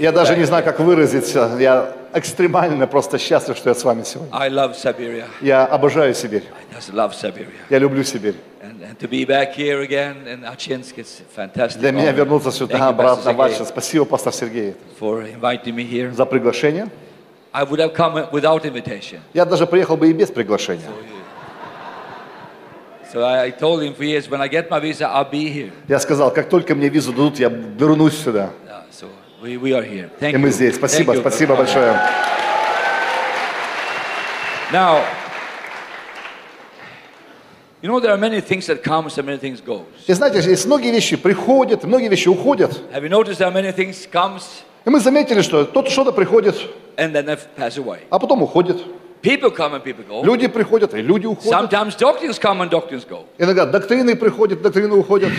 Я даже не знаю, как выразиться. Я экстремально просто счастлив, что я с вами сегодня. I love Siberia. Я обожаю Сибирь. I just love Siberia. Я люблю Сибирь. And, and to be back here again in Achinsk, it's fantastic. Для меня вернуться сюда, обратно в Ачинск. Спасибо, пастор Сергей, for inviting me here. за приглашение. I would have come without invitation. Я даже приехал бы и без приглашения. Я сказал, как только мне визу дадут, я вернусь сюда. И мы здесь. Спасибо, спасибо большое. Now, you know there are many things that comes and many things goes. И знаете, есть многие вещи приходят, многие вещи уходят. Have you noticed that many things comes И мы заметили, что тут что-то приходит, and then pass away? а потом уходит. People come and people go. Люди приходят, и люди уходят. Sometimes doctrines come and doctrines go. Иногда доктрины приходят, доктрины уходят.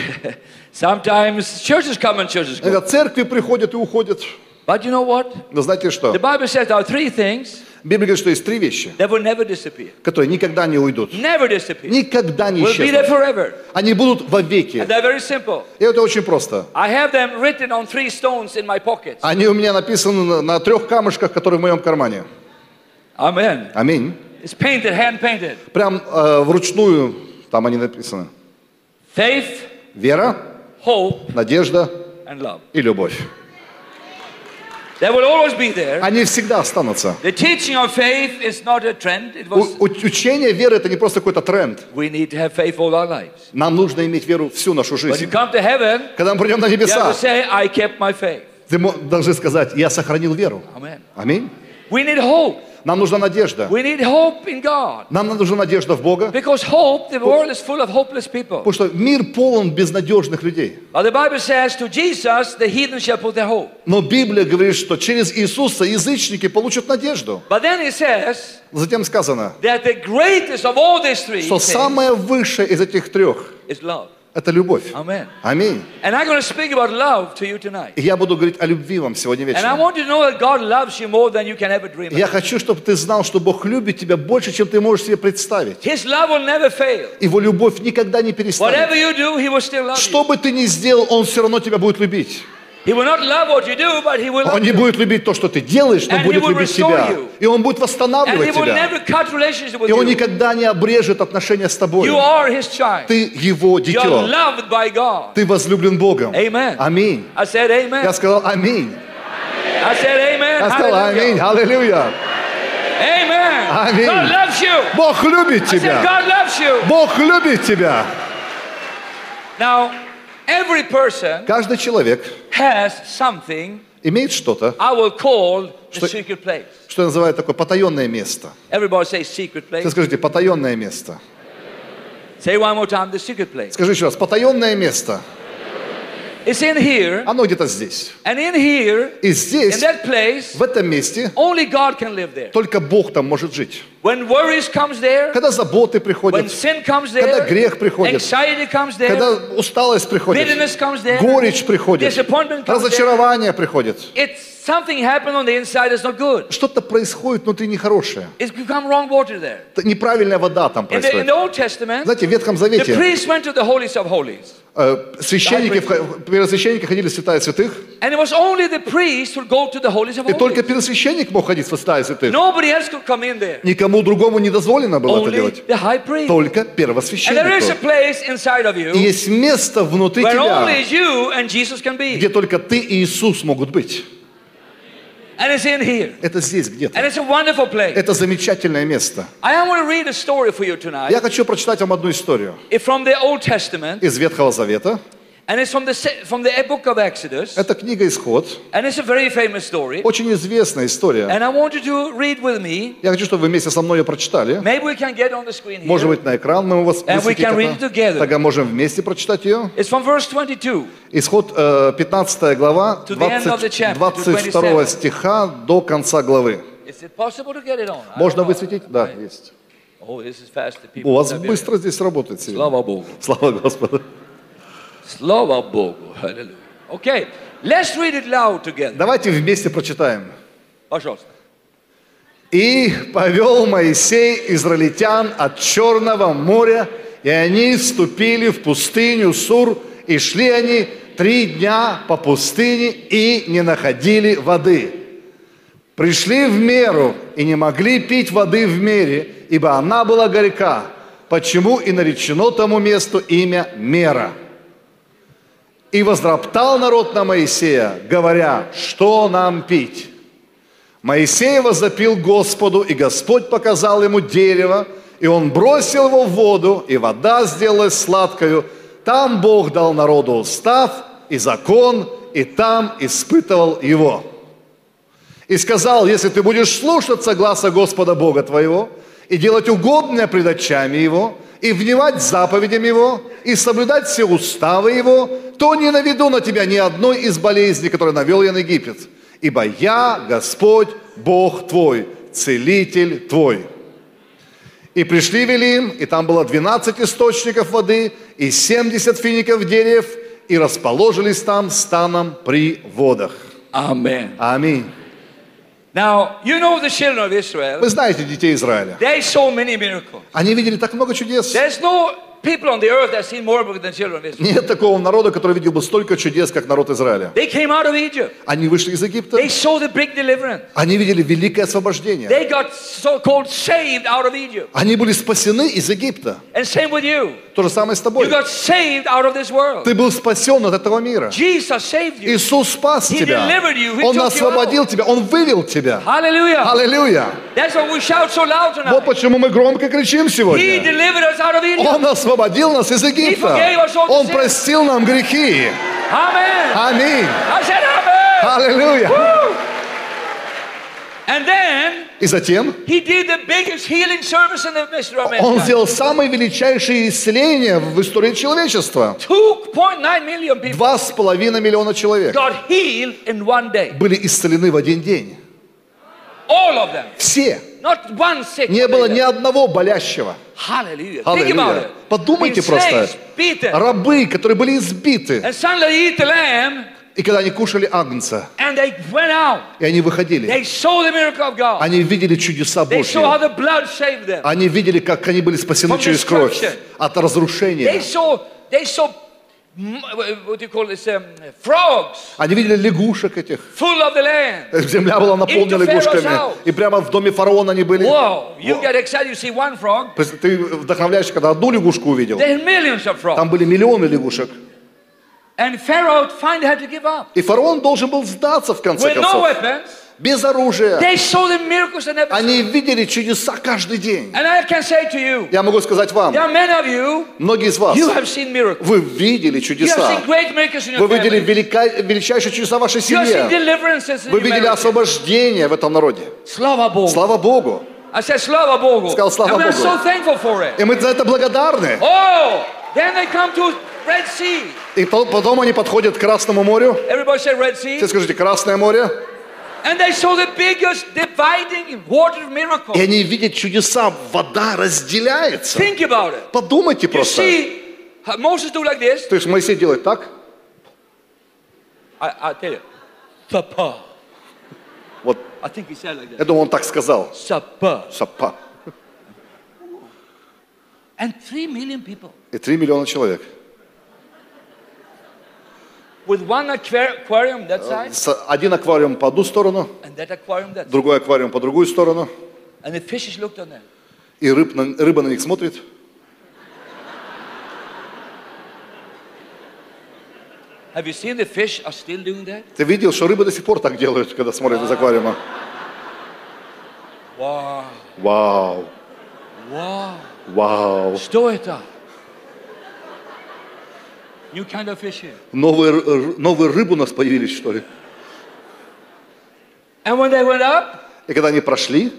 Sometimes churches come and churches go. Иногда церкви приходят и уходят. But you know what? Но знаете что? The Bible says there are three things Библия говорит, что есть три вещи, that will never disappear. которые никогда не уйдут. Never disappear. Никогда не Will be there исчезнут. forever. Они будут вовеки. And they're very simple. И это очень просто. I have them written on three stones in my pockets. Они у меня написаны на, на трех камушках, которые в моем кармане. Amen. Аминь. It's painted, hand painted. Прям э, вручную там они написаны. Faith, Вера, hope, надежда and love. и любовь. They will always be there. Они всегда останутся. The teaching of faith is not a trend. It was. у- учение веры это не просто какой-то тренд. We need to have faith all our lives. Нам нужно иметь веру всю нашу When you жизнь. come to heaven, Когда мы придем на you have небеса, to say, I kept my faith. ты должны сказать, я сохранил веру. Amen. Аминь. We need hope. Нам нужна надежда. We need hope in God. Нам нужна надежда в Бога, Because hope, the world is full of hopeless people. потому что мир полон безнадежных людей. But the Bible says, to Jesus, the heathen shall put their hope. Но Библия говорит, что через Иисуса язычники получат надежду. But then it says Затем сказано, that the greatest of all these three что самое высшее из этих трех is love. – это любовь. Аминь. И я буду говорить о любви вам сегодня вечером. Я хочу, чтобы ты знал, что Бог любит тебя больше, чем ты можешь себе представить. Его любовь никогда не перестанет. Что бы ты ни сделал, Он все равно тебя будет любить. Он не будет любить то, что ты делаешь, но будет любить тебя. you. И Он будет восстанавливать тебя. И Он никогда не обрежет отношения с тобой. Ты Его дитё. Ты возлюблен Богом. Аминь. Я сказал аминь. Я сказал аминь. Аллилуйя. Аминь. Бог любит тебя. Бог любит тебя. Now, every person Каждый человек has something имеет что-то, Что- что называют такое потаенное место. Все скажите, потаенное место. Say one more time, the secret place. Скажи еще раз, потаенное место. It's in here, Оно где-то здесь. and in here, И in здесь, that place, в этом месте, only God can live there. только Бог там может жить. When worries comes there, Когда заботы when приходят, sin comes Когда there, грех приходит, anxiety comes there, когда усталость приходит, bitterness comes there, горечь приходит, disappointment comes there. разочарование приходит. It's something happened on the inside that's not good. Что-то происходит внутри нехорошее. It's become wrong water there. Это Неправильная вода там In the, in происходит. the Old Testament, Знаете, в Ветхом the Завете priest went to the holies of holies. э, священники, первосвященники ходили в святая святых, And it was only the priest who go to the holies of и только holies. первосвященник мог ходить в святая святых. Nobody else could come in there. Никому другому не дозволено было это Only делать. the high priest. Только And there is a place inside of И you есть место внутри where only тебя, you and Jesus can be. где только ты и Иисус могут быть. And it's in here. Это здесь And где-то. it's a wonderful place. Это замечательное место. I want to read a story for you tonight. Я хочу прочитать вам одну историю It's from the Old Testament. из Ветхого Завета. And it's from the, from the book of Exodus. Это книга «Исход». And it's a very famous story. Очень известная история. And I want you to read with me. Я хочу, чтобы вы вместе со мной ее прочитали. Maybe we can get on the screen Может here. быть, на экран мы вас And we can read it together. Тогда можем вместе прочитать ее. It's from verse 22. Исход э, 15 глава, To the end of the 20 chapter, to 22 27. стиха до конца главы. Is it possible to get it on? Можно высветить? Да, есть. Oh, this is fast. The people У вас быстро здесь работает сегодня. Слава Богу. Слава Господу. Слава Богу. Hallelujah. Okay, let's read it loud together. Давайте вместе прочитаем. Пожалуйста. «И повел Моисей израильтян от Черного моря, и они вступили в пустыню Сур, и шли они три дня по пустыне и не находили воды. Пришли в меру и не могли пить воды в мере, ибо она была горька. Почему и наречено тому месту имя Мера. И возроптал народ на Моисея, говоря, что нам пить? Моисей возопил Господу, и Господь показал ему дерево, и он бросил его в воду, и вода сделалась сладкою. Там Бог дал народу устав и закон, и там испытывал его. И сказал, если ты будешь слушаться гласа Господа Бога твоего, и делать угодное пред очами Его, и внимать заповедям Его, и соблюдать все уставы Его, то не наведу на тебя ни одной из болезней, которые навел я на Египет. Ибо я, Господь, Бог твой, целитель твой. И пришли в Элим, и там было 12 источников воды, и 70 фиников дерев, и расположились там станом при водах. Amen. Аминь. Now, you know the children of Israel, Вы знаете детей Израиля. they saw many miracles. Они видели так много чудес. There's no Нет такого народа, который видел бы столько чудес, как народ Израиля. Они вышли из Египта, они видели великое освобождение. Они были спасены из Египта. То же самое с тобой. Ты был спасен от этого мира. Иисус спас тебя. Он освободил тебя. Он вывел тебя. Аллилуйя. Вот почему мы громко кричим сегодня. delivered us освободил нас из Египта. Он простил нам грехи. Аминь. Аллилуйя. И затем он сделал самые величайшие исцеления в истории человечества. 2.9 million people Два с половиной миллиона человек были исцелены в один день. Все. Not one sick. Не было ни одного болящего. Аллилуйя. Подумайте просто. Рабы, которые были избиты. И когда они кушали агнца, и они выходили, они видели чудеса Божьи. Они видели, как они были спасены через кровь от разрушения. What do you call this, um, frogs Они видели лягушек этих. full of the land. Земля была наполнена лягушками. И прямо в доме фараона они были. Whoa, you get excited, you see one frog. Ты вдохновляешься, когда одну лягушку увидел. There are millions of frogs. Там были миллионы лягушек. And Pharaoh finally had to give up. И фараон должен был сдаться в конце With no концов. weapons, Без оружия. Они видели чудеса каждый день. You, Я могу сказать вам, you, многие из вас, вы видели чудеса. Вы видели велика- величайшие чудеса в вашей семье. Вы видели освобождение в этом народе. Слава Богу. Слава Богу. Slava Bogu. Сказал, «Слава Богу». so. И мы за это благодарны. Oh, then they come to. И то- потом они подходят к Красному морю. Все скажите, Красное море. And they saw the biggest dividing water miracle. И они видят чудеса. Вода разделяется. Think about it. Подумайте You просто. see, how Moses do like this. То есть Моисей делает так. I, I tell you, Sapa. Вот, I think he said like я думаю, он так сказал. Сапа. People И три миллиона человек. With one aqua- aquarium that side С- Один аквариум по одну сторону, and that aquarium that side. другой аквариум по другую сторону. And the fishes looked on them. И рыб на- рыба на них смотрит. Have you seen the fish are still doing that? Ты видел, что рыбы до сих пор так делают, когда смотрят из аквариума? Вау, Wow. вау. Что это? New kind of fish here. Новые, новые рыбы у нас появились, что ли? And when they went up, И когда они прошли,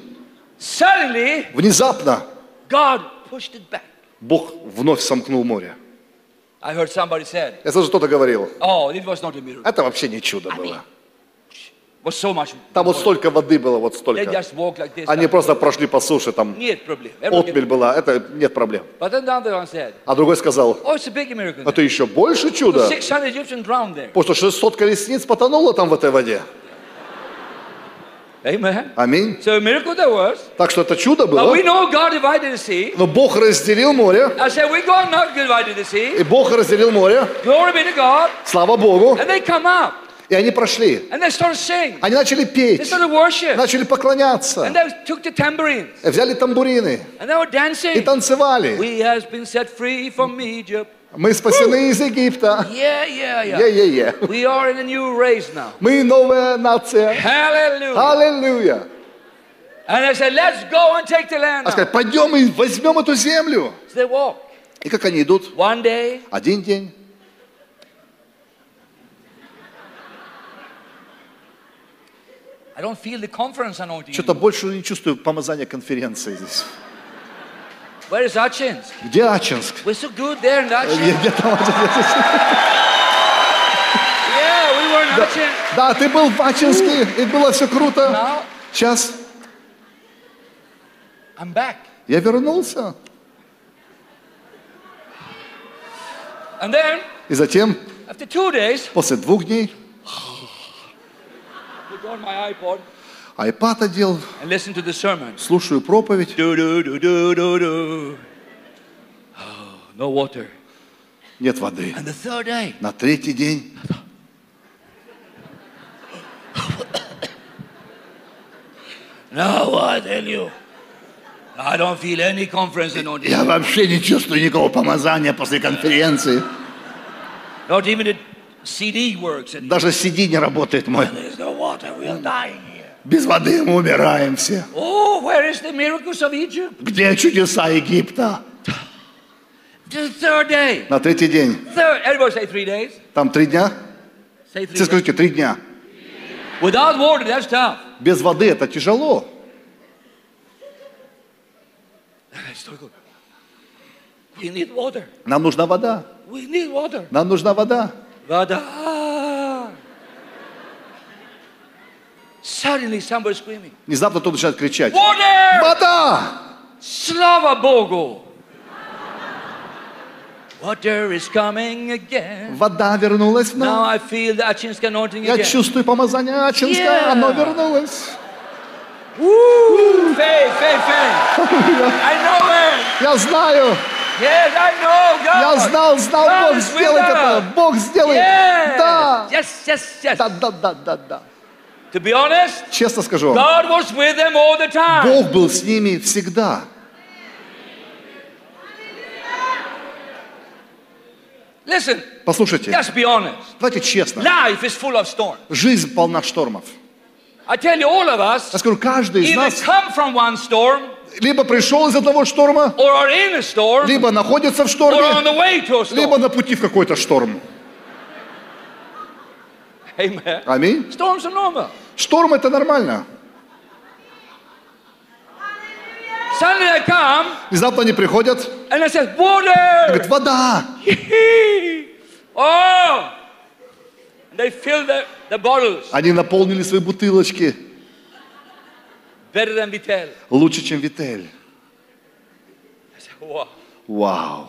suddenly внезапно God pushed it back. Бог вновь сомкнул море. I heard somebody said, Я слышу, кто-то говорил, "Oh, it was not a miracle. это вообще не чудо было. Was so much." Там вот столько воды было, вот столько. Они просто прошли по суше, там Нет проблем. отмель была, это нет проблем. А другой сказал, "Oh, it's a big miracle." это еще больше чудо, 600 Egyptians drowned there. потому что 600 колесниц потонуло там в этой воде. Аминь. Так что это чудо было. Но Бог разделил море. И Бог разделил море. Слава Богу. И они прошли. Они начали петь. Начали поклоняться. Tambourines Взяли тамбурины. И танцевали. Мы спасены из Египта. Yeah, yeah, yeah. Е-е-е. We are in a new race now. Мы новая нация. Hallelujah. Аллилуйя. And they said, let's go and take the land. А now." сказать, пойдем и возьмем эту землю. So they walk. И как они идут? One day, Один день, I don't feel the conference anointing. Что-то больше не чувствую помазания конференции здесь. Where is Achinsk? Где Ачинск? We're so good there in Achinsk. Где- там Ачинск? Yeah, we were in Achinsk. Да, ты был в Ачинске, и было все круто. Now, Сейчас I'm back. я вернулся. And then, И затем, after two days, после двух дней, put on my iPod айпад одел, and listen to the sermon. слушаю проповедь. Do, do, do, do, do, do. Oh, no water. Нет воды. And the third day, На третий день no, I tell you, I don't feel any conference anointing. я вообще не чувствую никакого помазания после конференции. Not even the CD works anymore. Даже CD не работает мой. No water. We're dying here. Без воды мы умираем все. Oh, where is the miracles of Egypt? Где чудеса Египта? The third day. На третий день. Third. Everybody say three days. Там три дня? Say three Все скажите, три дня. Without water, that's tough. Без воды это тяжело. We need water. Нам нужна вода. We need water. Нам нужна вода. Вода. Suddenly somebody screaming. Внезапно кто начинает кричать. Water! Вода! Slava Bogu. Water is coming again. Вода вернулась в Now. I feel the Achinsk anointing Я again. чувствую помазание Ачинска. Yeah. Оно вернулось. Faith, faith, faith. I know it. Я знаю. Yes, I know God. Я знал, знал, God Бог сделает это. Бог сделает. Yes. Да. Yes, yes, yes. Да, да, да, да, да. To be honest, Честно скажу вам, God was with them all the time. Бог был с ними всегда. Listen, Послушайте, just be honest. давайте честно. Life is full of storms. Жизнь полна штормов. I tell you, all of us Я скажу, каждый из either нас come from one storm либо пришел из одного шторма, or are in a storm либо находится в or on шторме, the way to a storm. либо на пути в какой-то шторм. Amen. Аминь. Storms are normal. Шторм это нормально. Suddenly they come Внезапно они приходят, and they say, water. говорят, вода. oh. And they fill the, the bottles Они наполнили свои бутылочки better than Vitel. лучше, чем Витель. I wow. Вау,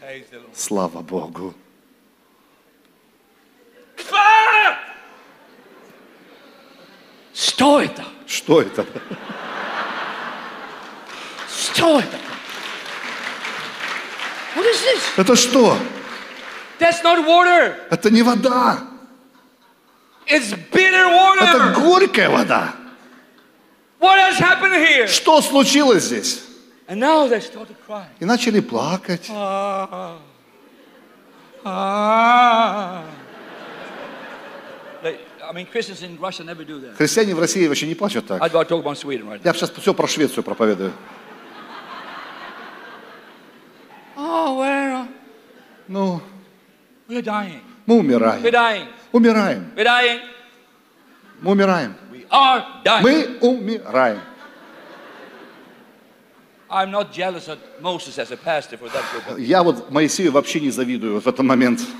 Praise the Lord. слава Богу. Что это? Что это? Что это? What is this? Это что? That's not water. Это не вода. It's bitter Это water. горькая вода. What has happened here? Что случилось здесь? And now they started crying. И начали плакать. Ah. Ah I mean, Christians in Russia never do that. Христиане в России вообще не плачут так. Я сейчас все про Швецию проповедую. Oh? Ну, мы умираем. Умираем. Мы умираем. Мы умираем. I'm not jealous of Moses as a pastor for that. Я вот Моисею вообще не завидую в этот момент. I'm not jealous of Moses.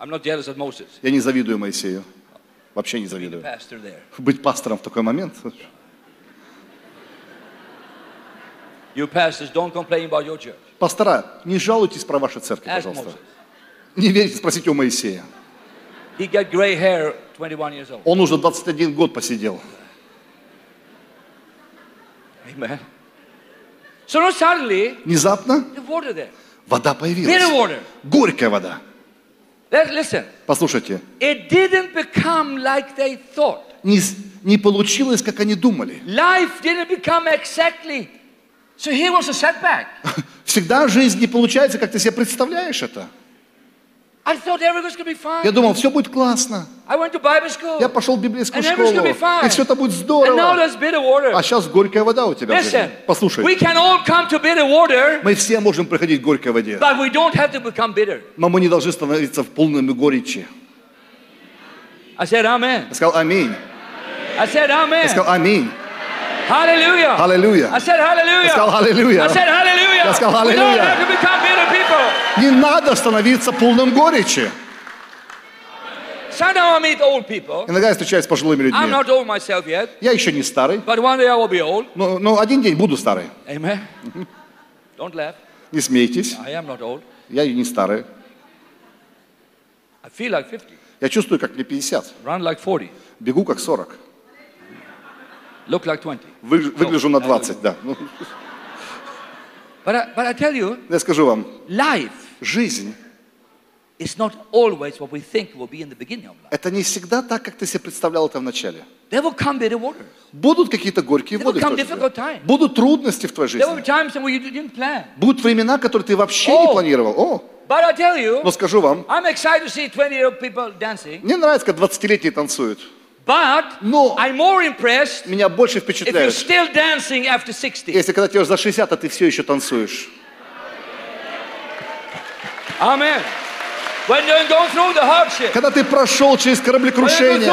Я не завидую Моисею. Вообще не завидую. Быть пастором в такой момент. You pastors, don't complain about your church. Пастора, не жалуйтесь про ваши церкви, пожалуйста. Не верите, спросите у Моисея. He got gray hair 21 years old. Он уже 21 год посидел. Amen. So now suddenly, Внезапно the water there. вода появилась. water. Горькая вода. Послушайте, It didn't become like they thought. не, не получилось, как они думали. Life didn't become exactly. So here was a setback. Всегда жизнь не получается, как ты себе представляешь это. I thought everything's going to be fine. Я думал, все будет классно. Я пошел в библейскую школу, и все это будет здорово. А сейчас горькая вода у тебя. Listen, Послушай, мы все можем проходить в горькой воде, но мы не должны становиться в полными горечи. Я сказал аминь. Я сказал аминь. Hallelujah. Аллилуйя. I said, Hallelujah. Я сказал аллилуйя. I said, Hallelujah. Я сказал, We don't Hallelujah. have to become bitter people. Не надо становиться полным горечи. Sometimes I meet old people. Иногда я встречаюсь с пожилыми I'm людьми. not old myself yet, Я еще не старый, but one day I will be old. но, но один день буду старый. Amen. Don't laugh. Не смейтесь, I am not old. я не старый. I feel like 50. Я чувствую, как мне 50. Run like 40. Бегу как 40. Look like 20. Вы- выгляжу на 20, да. Ну, But I, but I tell you, я скажу вам, life жизнь is not always what we think will be in the beginning of life. это не всегда так, как ты себе представлял это в начале. There will come bitter waters. Будут какие-то горькие There воды will в come твоей жизни. difficult times. Будут трудности в твоей There will be жизни. times when you didn't plan. Будут времена, которые ты вообще не О! планировал. О, But I tell you, но скажу вам, I'm excited to see 20 year old people dancing. мне нравится, как 20-летние танцуют. But Но- I'm more impressed Меня больше if you're впечатляет, still dancing after 60. если когда тебе за 60, а ты все еще танцуешь. Amen. When you're going through the hardship, Когда ты прошел через кораблекрушение,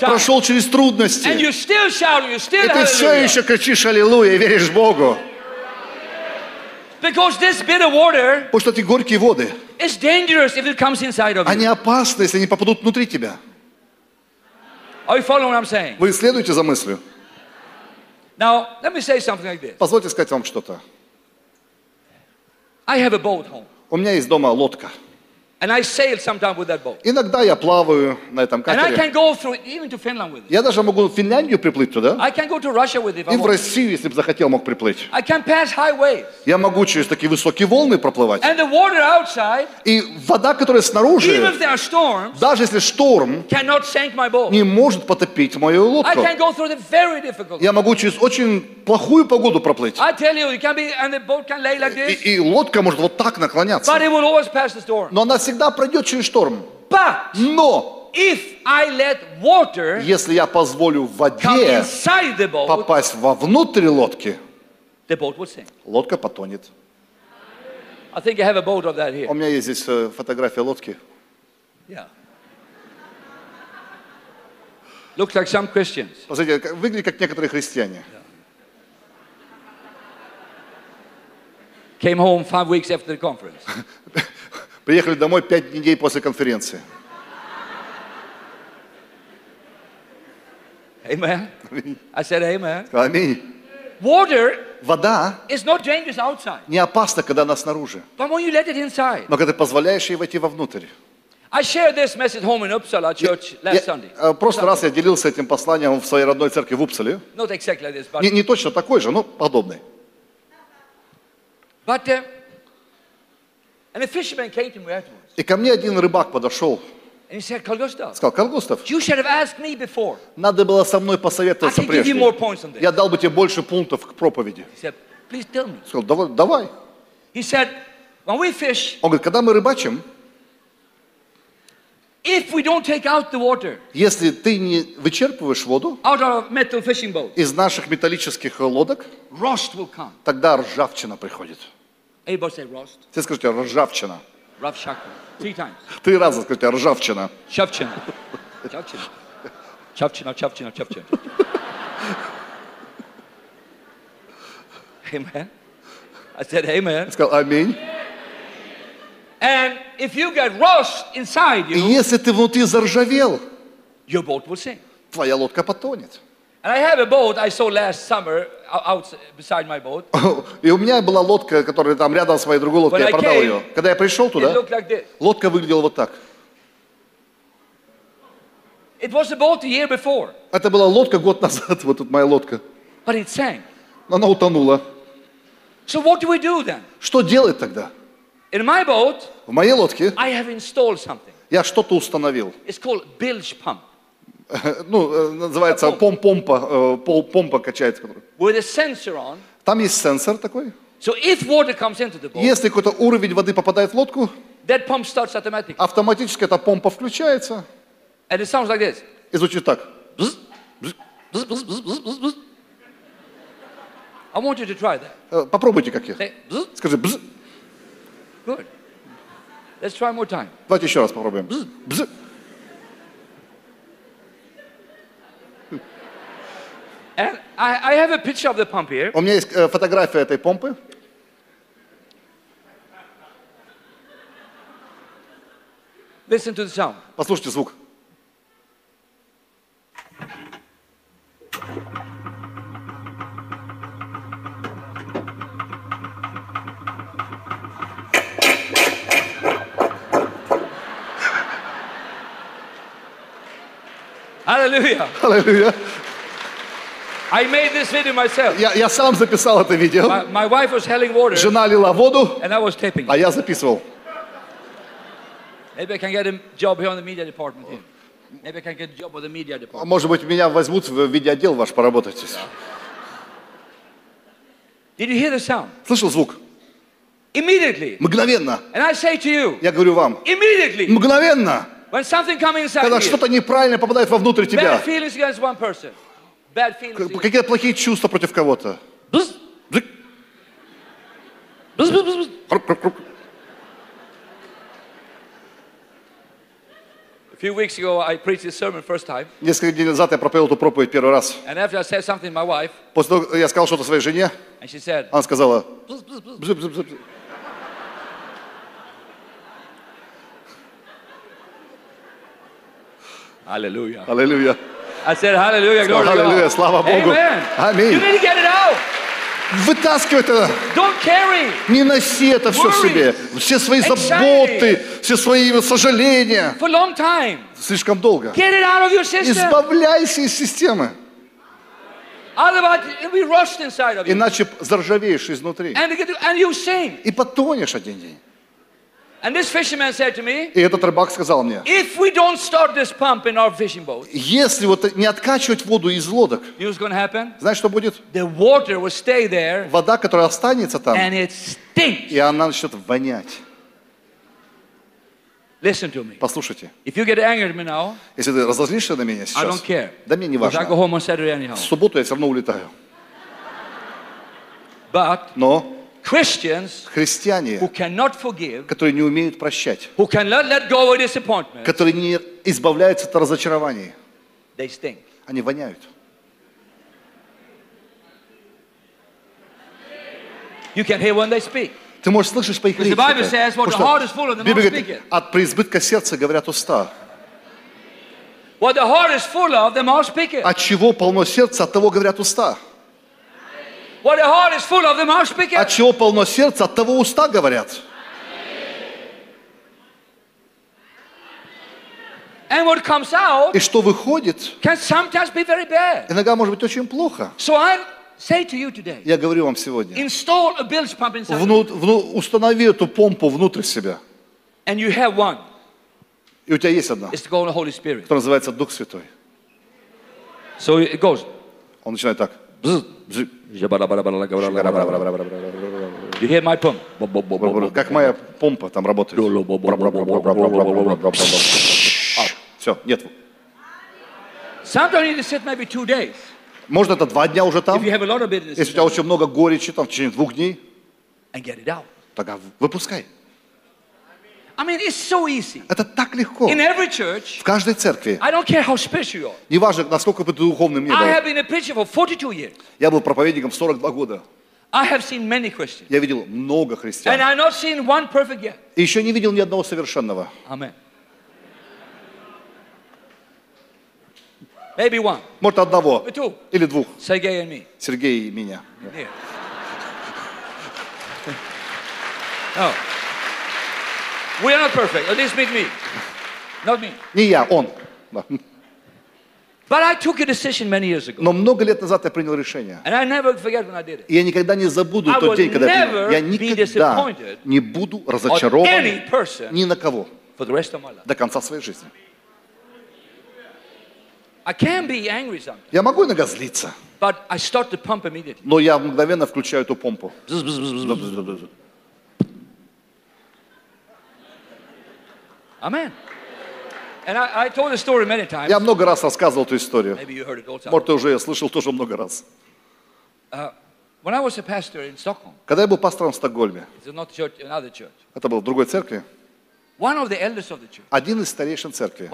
прошел через and трудности, и ты все еще кричишь «Аллилуйя» и веришь Богу. Because this bitter water Потому что эти горькие воды, is dangerous if it comes inside of они опасны, если они попадут внутри тебя. Are you following what I'm saying? Вы следуете за мыслью? Now, let me say something like this. Позвольте сказать вам что-то. I have a boat home, У меня есть дома лодка. And I sail sometimes with that boat. Иногда я плаваю на этом And I катере. can go through even to Finland with it. Я даже могу в Финляндию приплыть туда. I can go to Russia with it if I И в. Россию, если бы захотел, мог приплыть. I can pass high waves. Я могу через такие высокие волны проплывать. And the water outside, И вода, которая even if снаружи, there are storms, даже если шторм, cannot sink my boat. не может потопить мою I лодку. can go through the very difficult. Я могу через очень плохую погоду проплыть. I tell you, it can be, and the boat can lay like И, this, и лодка может вот так наклоняться. but it will always pass the storm. Но она всегда пройдет через шторм. But Но if I let water если я позволю воде boat, попасть вовнутрь лодки, the boat will sink. лодка потонет. I think I have a boat of that here. У меня есть здесь э, фотография лодки. Yeah. Looks like some Christians. Посмотрите, выглядит как некоторые христиане. Came home five weeks after the conference. Приехали домой пять недель после конференции. Amen. I said amen. Аминь. Water Вода is not dangerous outside, не опасна, когда она снаружи. but when you let it inside. Но когда ты позволяешь ей войти вовнутрь. I shared this message home in Uppsala church last Я- Sunday. э, в прошлый раз я делился этим посланием в своей родной церкви в Упсале. Not exactly like this, but Не, не точно такой же, но подобный. but uh, and a fisherman came to me afterwards И ко мне один рыбак подошел, and he said, Carl Gustav, сказал, Карл Густав, before. надо было со мной посоветоваться прежде. Я дал бы тебе больше пунктов к проповеди. He said, please tell me. Сказал, давай, давай. He said, when we fish, Он говорит, когда мы рыбачим, if we don't take out the water если ты не вычерпываешь воду out of a metal fishing boat, из наших металлических лодок, rust will come. тогда ржавчина приходит. Все скажите, ржавчина. Три раза скажите, ржавчина. Chavchina. Chavchina. Chavchina, chavchina, chavchina. Amen. I said amen. Сказал, аминь. And if you get rust inside И you, если ты внутри заржавел, your boat will sink. твоя лодка потонет. И у меня была лодка, которая там рядом с моей другой лодкой, я продал ее. Когда я пришел туда, лодка выглядела вот так. It was a boat the year before, Это была лодка год назад, вот тут моя лодка. Но Она утонула. So what do we do then? Что делать тогда? In my boat, В моей лодке I have installed something. я что-то установил. It's called bilge pump, Ну, э, называется э, пол- помпа качается. которая. with a sensor on. Там есть сенсор такой. So if water comes into the boat, Если какой-то уровень воды попадает в лодку, that pump starts automatically. автоматически эта помпа включается And it sounds like this. и звучит так. Bzz, bzz, bzz. I want you to try that. Э, Попробуйте как я. Скажи, бз. Good. Let's try more time. Давайте еще раз попробуем. Бз. Бз. And I, I have a picture of the pump here. У меня есть э, фотография этой помпы. Listen to the sound. Послушайте звук. Hallelujah. Аллилуйя. I made this video myself. Я, я сам записал это видео. My, my wife was helling water Жена лила воду, and I was taping. а it. я записывал. Maybe I can get a job here on the media department here. Maybe I can get a job with the media department. Может быть, меня возьмут в видеоотдел ваш поработать. Did you hear the sound? Слышал звук? Immediately. Мгновенно. And I say to you, Я говорю вам, immediately, мгновенно, when something comes inside когда что-то неправильно попадает вовнутрь тебя, bad feelings against one person, какие-то плохие чувства против кого-то. Few weeks ago, I preached this sermon first time, Несколько дней назад я проповедовал эту проповедь первый раз. and after I said something to my wife, После того, как я сказал что-то своей жене, and she said, она сказала, bzz, bzz. Hallelujah. Аллилуйя. I said, Hallelujah, glory Hallelujah, слава Богу. Amen. Аминь. You need to get it out. Вытаскивай это, Don't carry. не носи это все в себе. Все свои заботы, все свои сожаления. Слишком долго. Избавляйся из системы. Иначе заржавеешь изнутри. И потонешь один день. And this fisherman said to me, И этот рыбак сказал мне, if we don't start this pump in our fishing boat, если вот не откачивать воду из лодок, знаешь, что будет? The water will stay there Вода, которая останется там, and it stinks. и она начнет вонять. Listen to me. Послушайте, If you get angry at me now, если ты разозлишься на меня I сейчас, don't care. да мне не Because I go важно. home on Saturday anyhow. В субботу я все равно улетаю. But Но христиане, которые не умеют прощать, которые не избавляются от разочарований, они воняют. You can hear when they speak. Ты можешь слышать по их речи Библия говорит, от преизбытка сердца говорят уста. От чего полно сердца, от того говорят уста. What the heart is full of, the mouth От speaketh. чего полно сердца, от того уста говорят. And what comes out И что выходит, can sometimes be very bad. иногда может быть очень плохо. So I say to you today, Я говорю вам сегодня. install a bilge pump inside, Вну- вну- установи эту помпу внутрь себя. and you have one. И у тебя есть одна, It's the Holy Spirit. которая называется Дух Святой. So it goes. Он начинает так. Bzz. Бзы. You hear my pump? Как моя помпа там работает. Все, нет. Sometimes you sit maybe two days. Может, это два дня уже там? Если у тебя очень много горечи там в течение двух дней, тогда выпускай. I mean, it's so easy. Это так легко. In every church, В каждой церкви. I don't care how spiritual you are. Неважно, насколько бы ты духовным не I был. have been a preacher for 42 years. Я был проповедником 42 года. I have seen many Christians. Я видел много And христиан. I've not seen one perfect yet. И еще не видел ни одного совершенного. Amen. Maybe one, Может, одного. two. Или двух. And me. Сергей и меня. Here. no. We are not perfect. At least meet me. Not me. Не я, он. Да. But I took a decision many years ago. Но много лет назад я принял решение. And I never forget when I did it. И я никогда не забуду I тот день, когда я принял. Я никогда не буду разочарован ни на кого for the rest of my life. до конца своей жизни. I can be angry sometimes, Я могу иногда злиться, but I start to pump immediately. но я мгновенно включаю эту помпу. Amen. And I, I told the story many times. Я много раз рассказывал эту историю. Maybe you heard it all the time. Может, ты уже ее слышал тоже много раз. Stockholm, Когда я был пастором в Стокгольме, это было в другой церкви, один из старейшин церкви,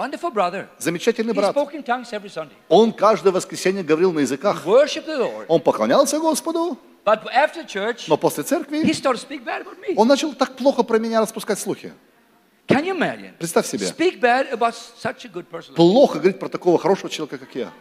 замечательный брат, он каждое воскресенье говорил на языках. Он поклонялся Господу, но после церкви он начал так плохо про меня распускать слухи. Can you imagine? Представь себе, Speak bad about such a good person. плохо говорить про такого хорошего человека, как я.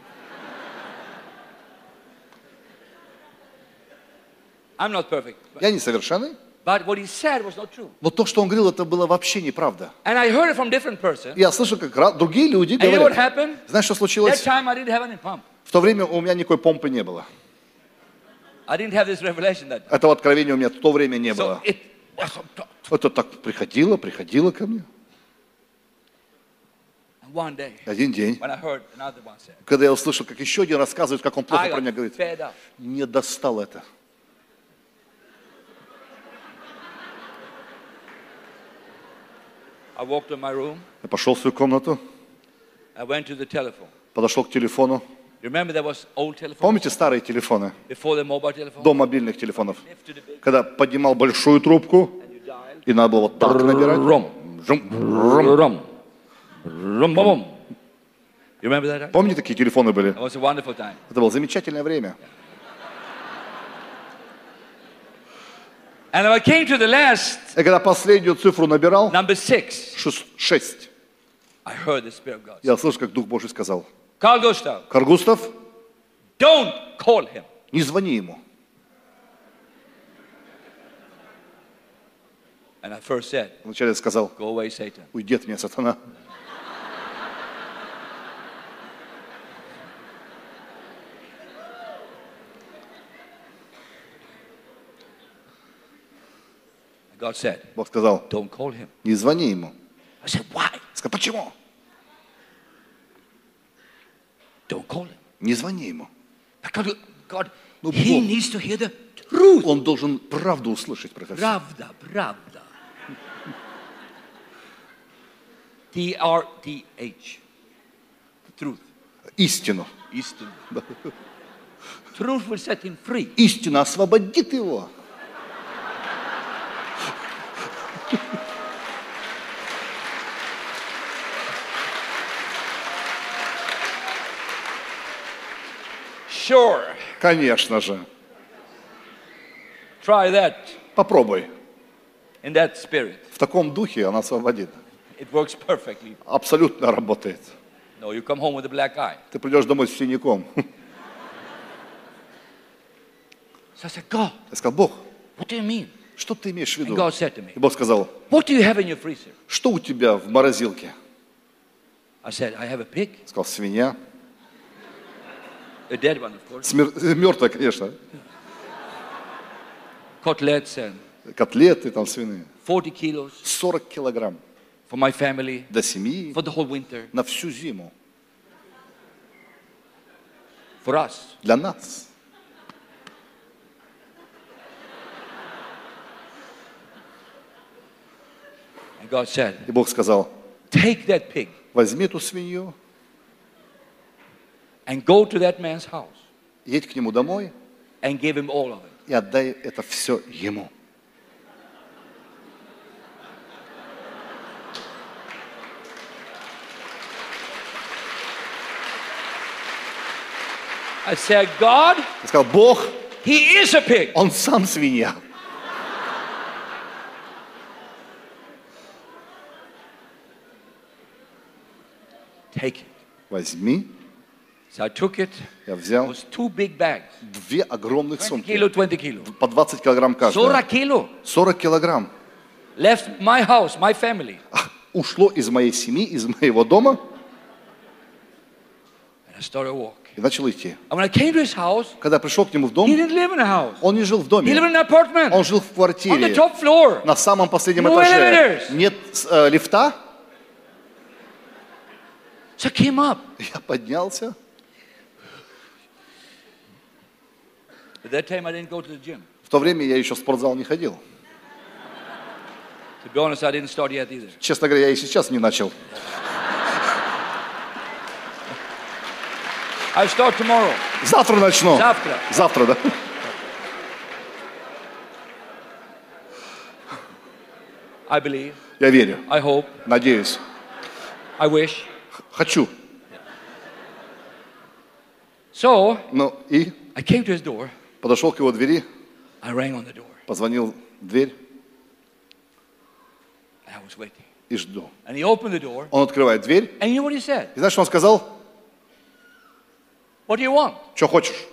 I'm not perfect. But, Я не совершенный, but what he said was not true. но то, что он говорил, это было вообще неправда. And I heard it from different person. Я слышу, как другие люди And you know what говорят, happened? знаешь, что That случилось? time I didn't have any pump. В то время у меня никакой помпы не было. I didn't have this revelation that. Этого откровения у меня в то время не So было. it. Это так приходило, приходило ко мне. Один день, когда я услышал, как еще один рассказывает, как он плохо про меня говорит, fed up. не достал это. Я пошел в свою комнату, подошел к телефону. Помните старые телефоны, до мобильных телефонов? Когда поднимал большую трубку, и надо было вот так набирать. Помните, такие телефоны были? Это было замечательное время. And I came to the last, И когда последнюю цифру набирал, number six, шест- шесть, I heard the Spirit of God. я слышу, как Дух Божий сказал, Carl Gustav, Каргустав, don't call him. не звони ему. And I first said, Вначале я сказал, go away, Satan. уйди от меня, сатана. God said, Бог сказал, don't call him. не звони ему. I said, why? Сказал, почему? Don't call him. Не звони ему. Because God, No, he Бог. needs to hear the truth. Он должен правду услышать про это всё. Pravda, pravda. T-R-T-H. Truth. Истину. Истина. Truth will set him free. Истина освободит его. Sure. Конечно же. Try that Попробуй. in that spirit. В таком духе она освободит. It works perfectly. Абсолютно работает. No, you come home with a black eye. Ты придешь домой с синяком. So I said, God, Я сказал, Бог, what do you mean? что ты имеешь в And виду? God said to me, И Бог сказал, what do you have in your freezer? что у тебя в морозилке? I said, I have a pig, сказал, свинья. A dead one, of course, Мертвая, конечно. and Котлеты там свиные. 40 kilos 40 килограмм for my family до семьи for the whole winter на всю зиму. for us. Для нас. And God said, И Бог сказал, take that pig возьми эту свинью, and go to that man's house едь к нему домой and give him all of it. и отдай это все ему. I said, God, Я сказал, Бог, he is a pig. он сам свинья. Take it. Возьми. So I took it. Я It взял was two big bags. две огромных 20 сумки. kilo, 20 kilo. По 20 килограмм 40 каждая. kilo. 40 килограмм. Left my house, my family. Ушло из моей семьи, из моего дома. And I started walk. и начал идти. And when I came to his house, Когда пришел к нему в he дом, didn't live in a house. он не жил в He lived доме, in an apartment он жил в on the квартире top floor. на самом последнем No этаже. elevators. Нет э, лифта. So I came up. Я поднялся. At that time, I didn't go to the gym. В то время я еще в спортзал не ходил. To be honest, I didn't start yet either. Честно говоря, я и сейчас не начал. I start tomorrow. Завтра начну. Завтра. Завтра, да? I believe. Я верю, I hope. надеюсь, I wish. хочу. So Ну и I came to his door. Подошел к его двери, позвонил в дверь и жду. Он открывает дверь. И знаешь, что он сказал? Что хочешь?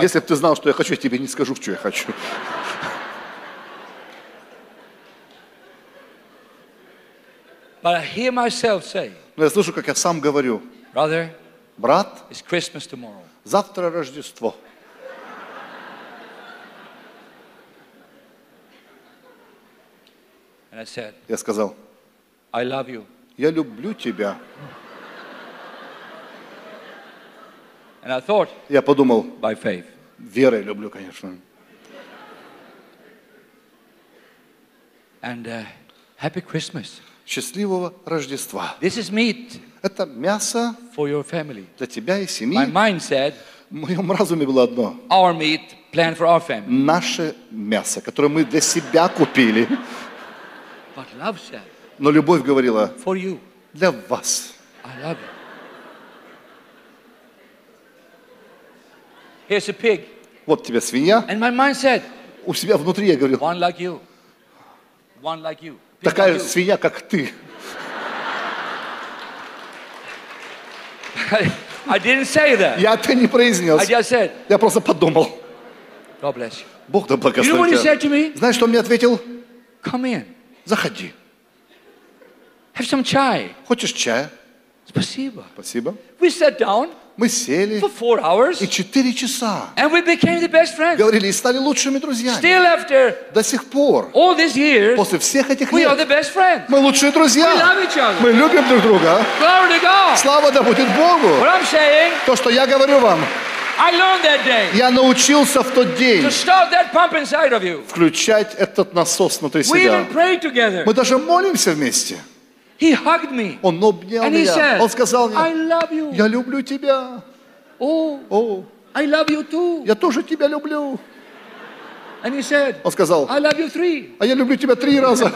Если бы ты знал, что я хочу, я тебе не скажу, что я хочу. But I hear myself say, Но я слышу, как я сам говорю, brother, брат, it's Christmas tomorrow. завтра Рождество. And I said, Я сказал, I love you. я люблю тебя. And I thought, Я подумал, by faith. верой люблю, конечно. And uh, happy Christmas. Счастливого Рождества. This is meat Это мясо for your family. для тебя и My семьи. mind said, В моем разуме было одно. our meat planned for our family. Наше мясо, которое мы для себя купили. But love said, Но любовь говорила, for you, для вас. I love you. Here's a pig. Вот тебе свинья. And my mind said, У себя внутри я говорил, one like you. One like you. Такая свинья, как ты. I didn't say that. Я это не I произнес. just said, Я просто подумал. God bless you. Бог да You know what he благословит said to me? Знаешь, что он мне ответил? Come in. Заходи. Have some chai. Хочешь чая? Спасибо. Спасибо. We sat down Мы сели for four hours и четыре часа and we became the best friends. говорили и стали лучшими друзьями. Still after До сих пор, all these years, после всех этих we are лет, the best friends. мы лучшие We друзья. love each other. Мы любим друг друга. Glory to God. Слава да будет Богу. What I'm saying, То, что я говорю вам, I learned that day я научился в тот день to start that pump inside of you. включать этот насос внутри We себя. even prayed together. Мы даже молимся вместе. He hugged me Он обнял and he меня. said, Он сказал I мне, love you. я люблю тебя. Oh, О, I love you too. я тоже тебя люблю. And he said, Он сказал, I love you three. а я люблю тебя три раза.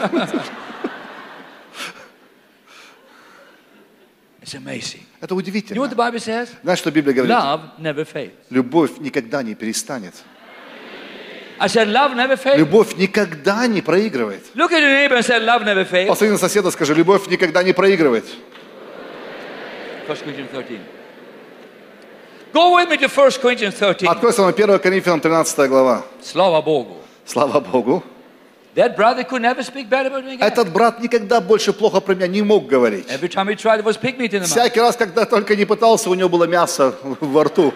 It's amazing. Это You know what удивительно. the Bible says? Знаешь, что Библия говорит? Love never fails. Любовь никогда не перестанет. I said, love never fails. Любовь никогда не проигрывает. Посмотри на соседа, скажи, любовь никогда не проигрывает. 1 Corinthians 13. Go with me to 1 Corinthians 13. Открой со мной 1 Коринфянам 13 глава. Слава Богу. Слава Богу. That brother could never speak bad about me again. Этот брат никогда больше плохо про меня не мог говорить. Every time he tried, there was pig meat in the mouth. Всякий раз, когда только не пытался, у него было мясо во рту.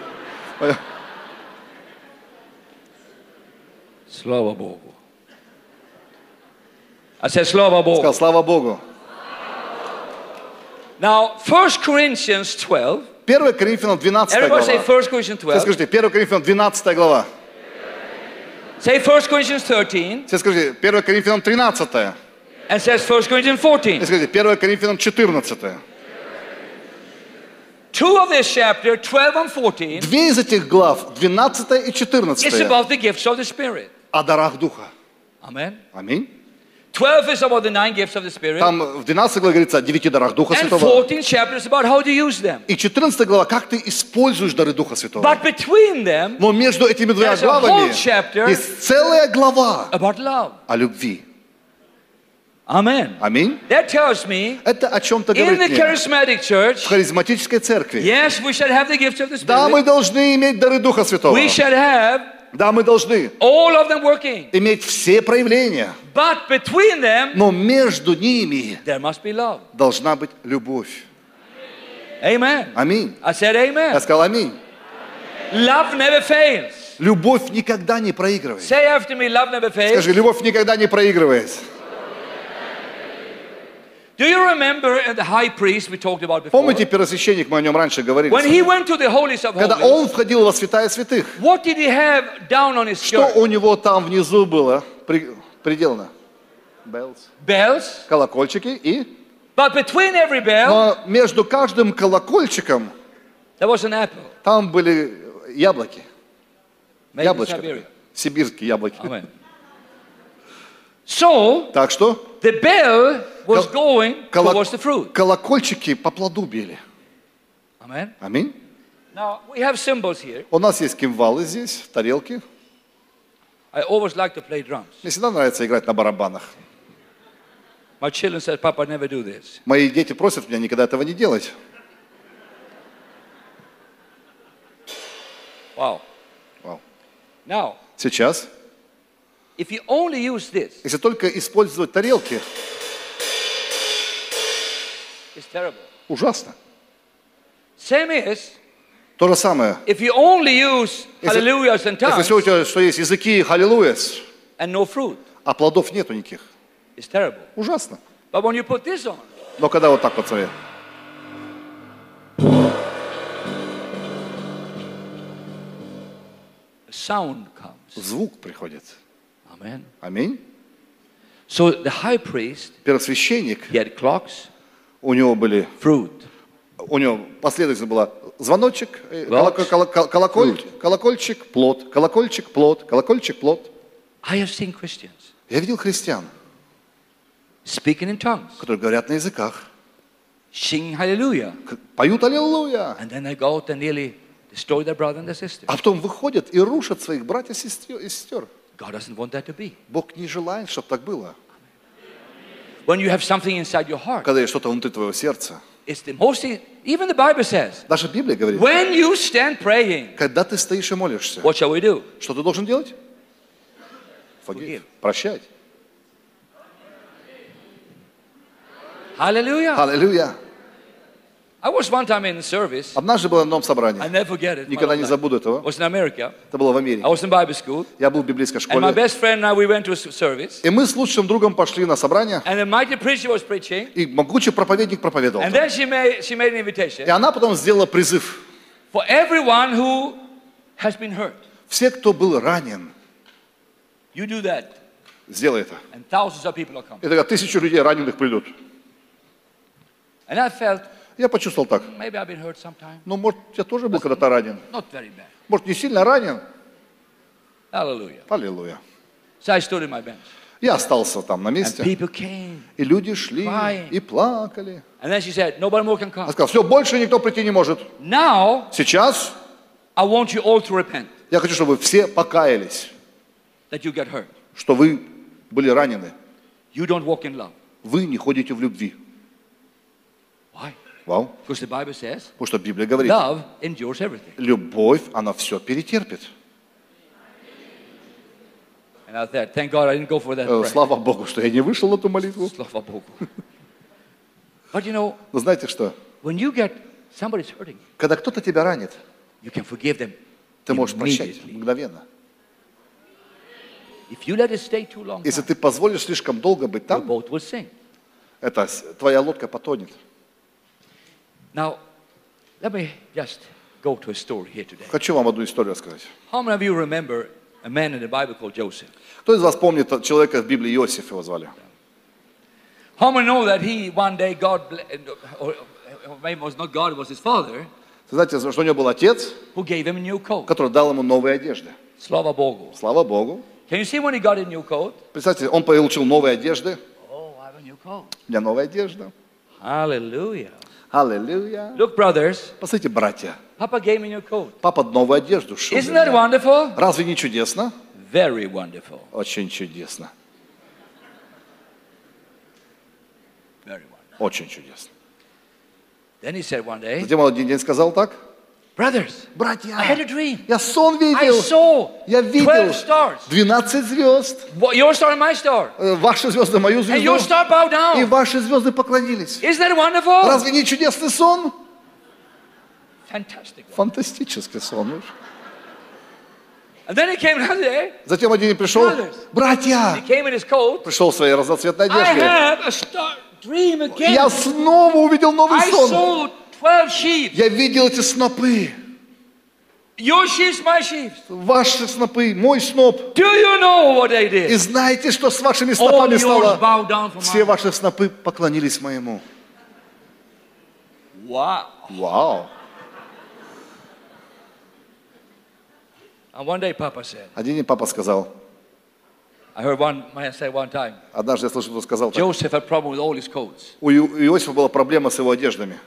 Слава Богу. I said, Slava Bogу. Сказал, слава Богу. Now, 1 Corinthians 12. 1 Коринфянам 12 Everybody say глава. 1 Corinthians Все 12. скажите, 1 Коринфянам 12 глава. Say 1 Corinthians 13. Все скажите, 1 Коринфянам 13. And says 1 Corinthians 14. Все скажите, 1 Коринфянам 14. Two of this chapter, 12 and 14, Две из этих глав, 12 и 14, is about the gifts of the Spirit. О дарах Духа. Amen. Аминь. 12 is about the nine gifts of the Spirit. Там в 12 главе говорится о девяти дарах Духа And Святого. 14 chapter is about how to use them. И 14 глава, как ты используешь дары Духа Святого. But between them, Но между этими двумя главами есть целая глава about love. о любви. Amen. Аминь. That tells me Это о чем-то in the говорит charismatic В church, харизматической церкви. yes, we should have the gifts of the Да, мы Spirit. должны иметь дары Духа Святого. We should have Да, мы должны all of them working. иметь все проявления, But between them, но между ними there must be love. должна быть любовь. Amen. Аминь. I said Я сказал аминь. Love never fails. Любовь никогда не проигрывает. Say after me, love never fails. Скажи, любовь никогда не проигрывает. Do you remember the high priest we talked about before? Помните первосвященник, мы о нем раньше говорили? When he went to the holies of Когда он входил во святая святых, what did he have down on his что shirt? у него там внизу было при- приделано? Bells. Bells. Колокольчики и... But between every bell, Но между каждым колокольчиком there was an apple. там были яблоки. Яблочко. Такое. Сибирские яблоки. Amen. So, Так что the bell was going towards the fruit. колокольчики по плоду били. Amen. Аминь. Now, we have symbols here. У нас есть кимвалы здесь, тарелки. I always like to play drums. Мне всегда нравится играть на барабанах. My children said, Papa, never do this. Мои дети просят меня никогда этого не делать. Wow. Вау. Now, Сейчас, if you only use this, если только использовать тарелки, it's terrible. ужасно. Same is, То же самое. if you only use Если- Если все у тебя, что есть языки, халилуяс, and no fruit, а плодов нету никаких, it's terrible. ужасно. But when you put this on, Но когда вот так вот смотри, the sound comes. звук приходит. Аминь. So the high priest, Первосвященник, he had clocks, у него были, fruit. у него последовательно была звоночек, э, Локс. колоко- коло- колоколь- колокольчик, плод, колокольчик, плод, колокольчик, плод. I have seen Christians Я видел христиан, speaking in tongues, которые говорят на языках, singing hallelujah, поют аллилуйя, and then they go out and nearly destroy their brother and their sister. а потом выходят и рушат своих братьев и сестер. God doesn't want that to be. Бог не желает, чтобы так было. When you have something inside your heart, Когда есть что-то внутри твоего сердца. it's the most, even the Bible says, Даже Библия говорит, when you stand praying, когда ты стоишь и молишься, what shall we do? что ты должен делать? Forgive. Прощать. Hallelujah. Аллилуйя. I was one time in service. Однажды был на одном собрании. Никогда не забуду этого. Это было в Америке. Я был в библейской школе. И мы с лучшим другом пошли на собрание. And the mighty preacher was preaching. И могучий проповедник проповедовал. And там. then she made, she made an И она потом сделала призыв. for everyone who has been hurt. Все, кто был ранен, You do that. сделай это. And thousands of people are coming. И тогда тысячи людей раненых придут. And I felt, Я почувствовал так. Ну, может, я тоже был когда-то ранен. Может, не сильно ранен. Аллилуйя. Я остался там на месте. И люди шли и плакали. Она сказала, все, больше никто прийти не может. Сейчас я хочу, чтобы вы все покаялись, что вы были ранены. Вы не ходите в любви. Why? Вау. Because the Bible says, Потому что Библия говорит, love endures everything. любовь, она все перетерпит. Э. Слава Богу, что я не вышел на эту молитву. You know, Но знаете что? when you get somebody's hurting, Когда кто-то тебя ранит, ты можешь прощать мгновенно. If you let it stay too long, Если ты позволишь слишком долго быть там, это твоя лодка потонет. Now, let me just go to a story here today. Хочу вам одну историю рассказать. How many of you remember a man in the Bible called Joseph? Кто из вас помнит человека в Библии Иосиф его звали? How many know that he one day God, or, maybe it was not God, it was his father, знаете, что у него был отец, who gave him a new coat. который дал ему новые одежды. Slava Bogu. Слава Богу. Can you see when he got a new coat? Представьте, он получил новые одежды. Oh, I have a new coat. У меня новая одежда. Hallelujah. Аллилуйя. Look, brothers, Посмотрите, братья, Papa gave me new coat. папа новую одежду шил. Isn't that wonderful? Разве не чудесно? Very wonderful. Очень чудесно. Very wonderful. Очень чудесно. Then he said one day, Затем он один день сказал так. Brothers, Братья, I had a dream. я сон I видел. saw Я видел 12 stars. 12 звезд. What, your star and my star. Э, Ваши звезды, мою And your звезду. star bowed И down. ваши звезды поклонились. Isn't that wonderful? Разве не чудесный сон? Fantastic. Фантастический сон. And then he came another day. Затем один пришел. Brothers. He Братья! came in his coat. Пришел в своей разноцветной I одежде. have a star dream again. Я снова увидел новый I сон. saw 12 sheep. Я видел эти снопы. Your sheep, my sheep. Ваши снопы, мой сноп. Do you know what they И did? знаете, что с вашими снопами стало? Все ваши снопы поклонились моему. Вау! Said, Один день папа сказал, однажды я слышал, кто сказал так, у Иосифа была проблема с его одеждами.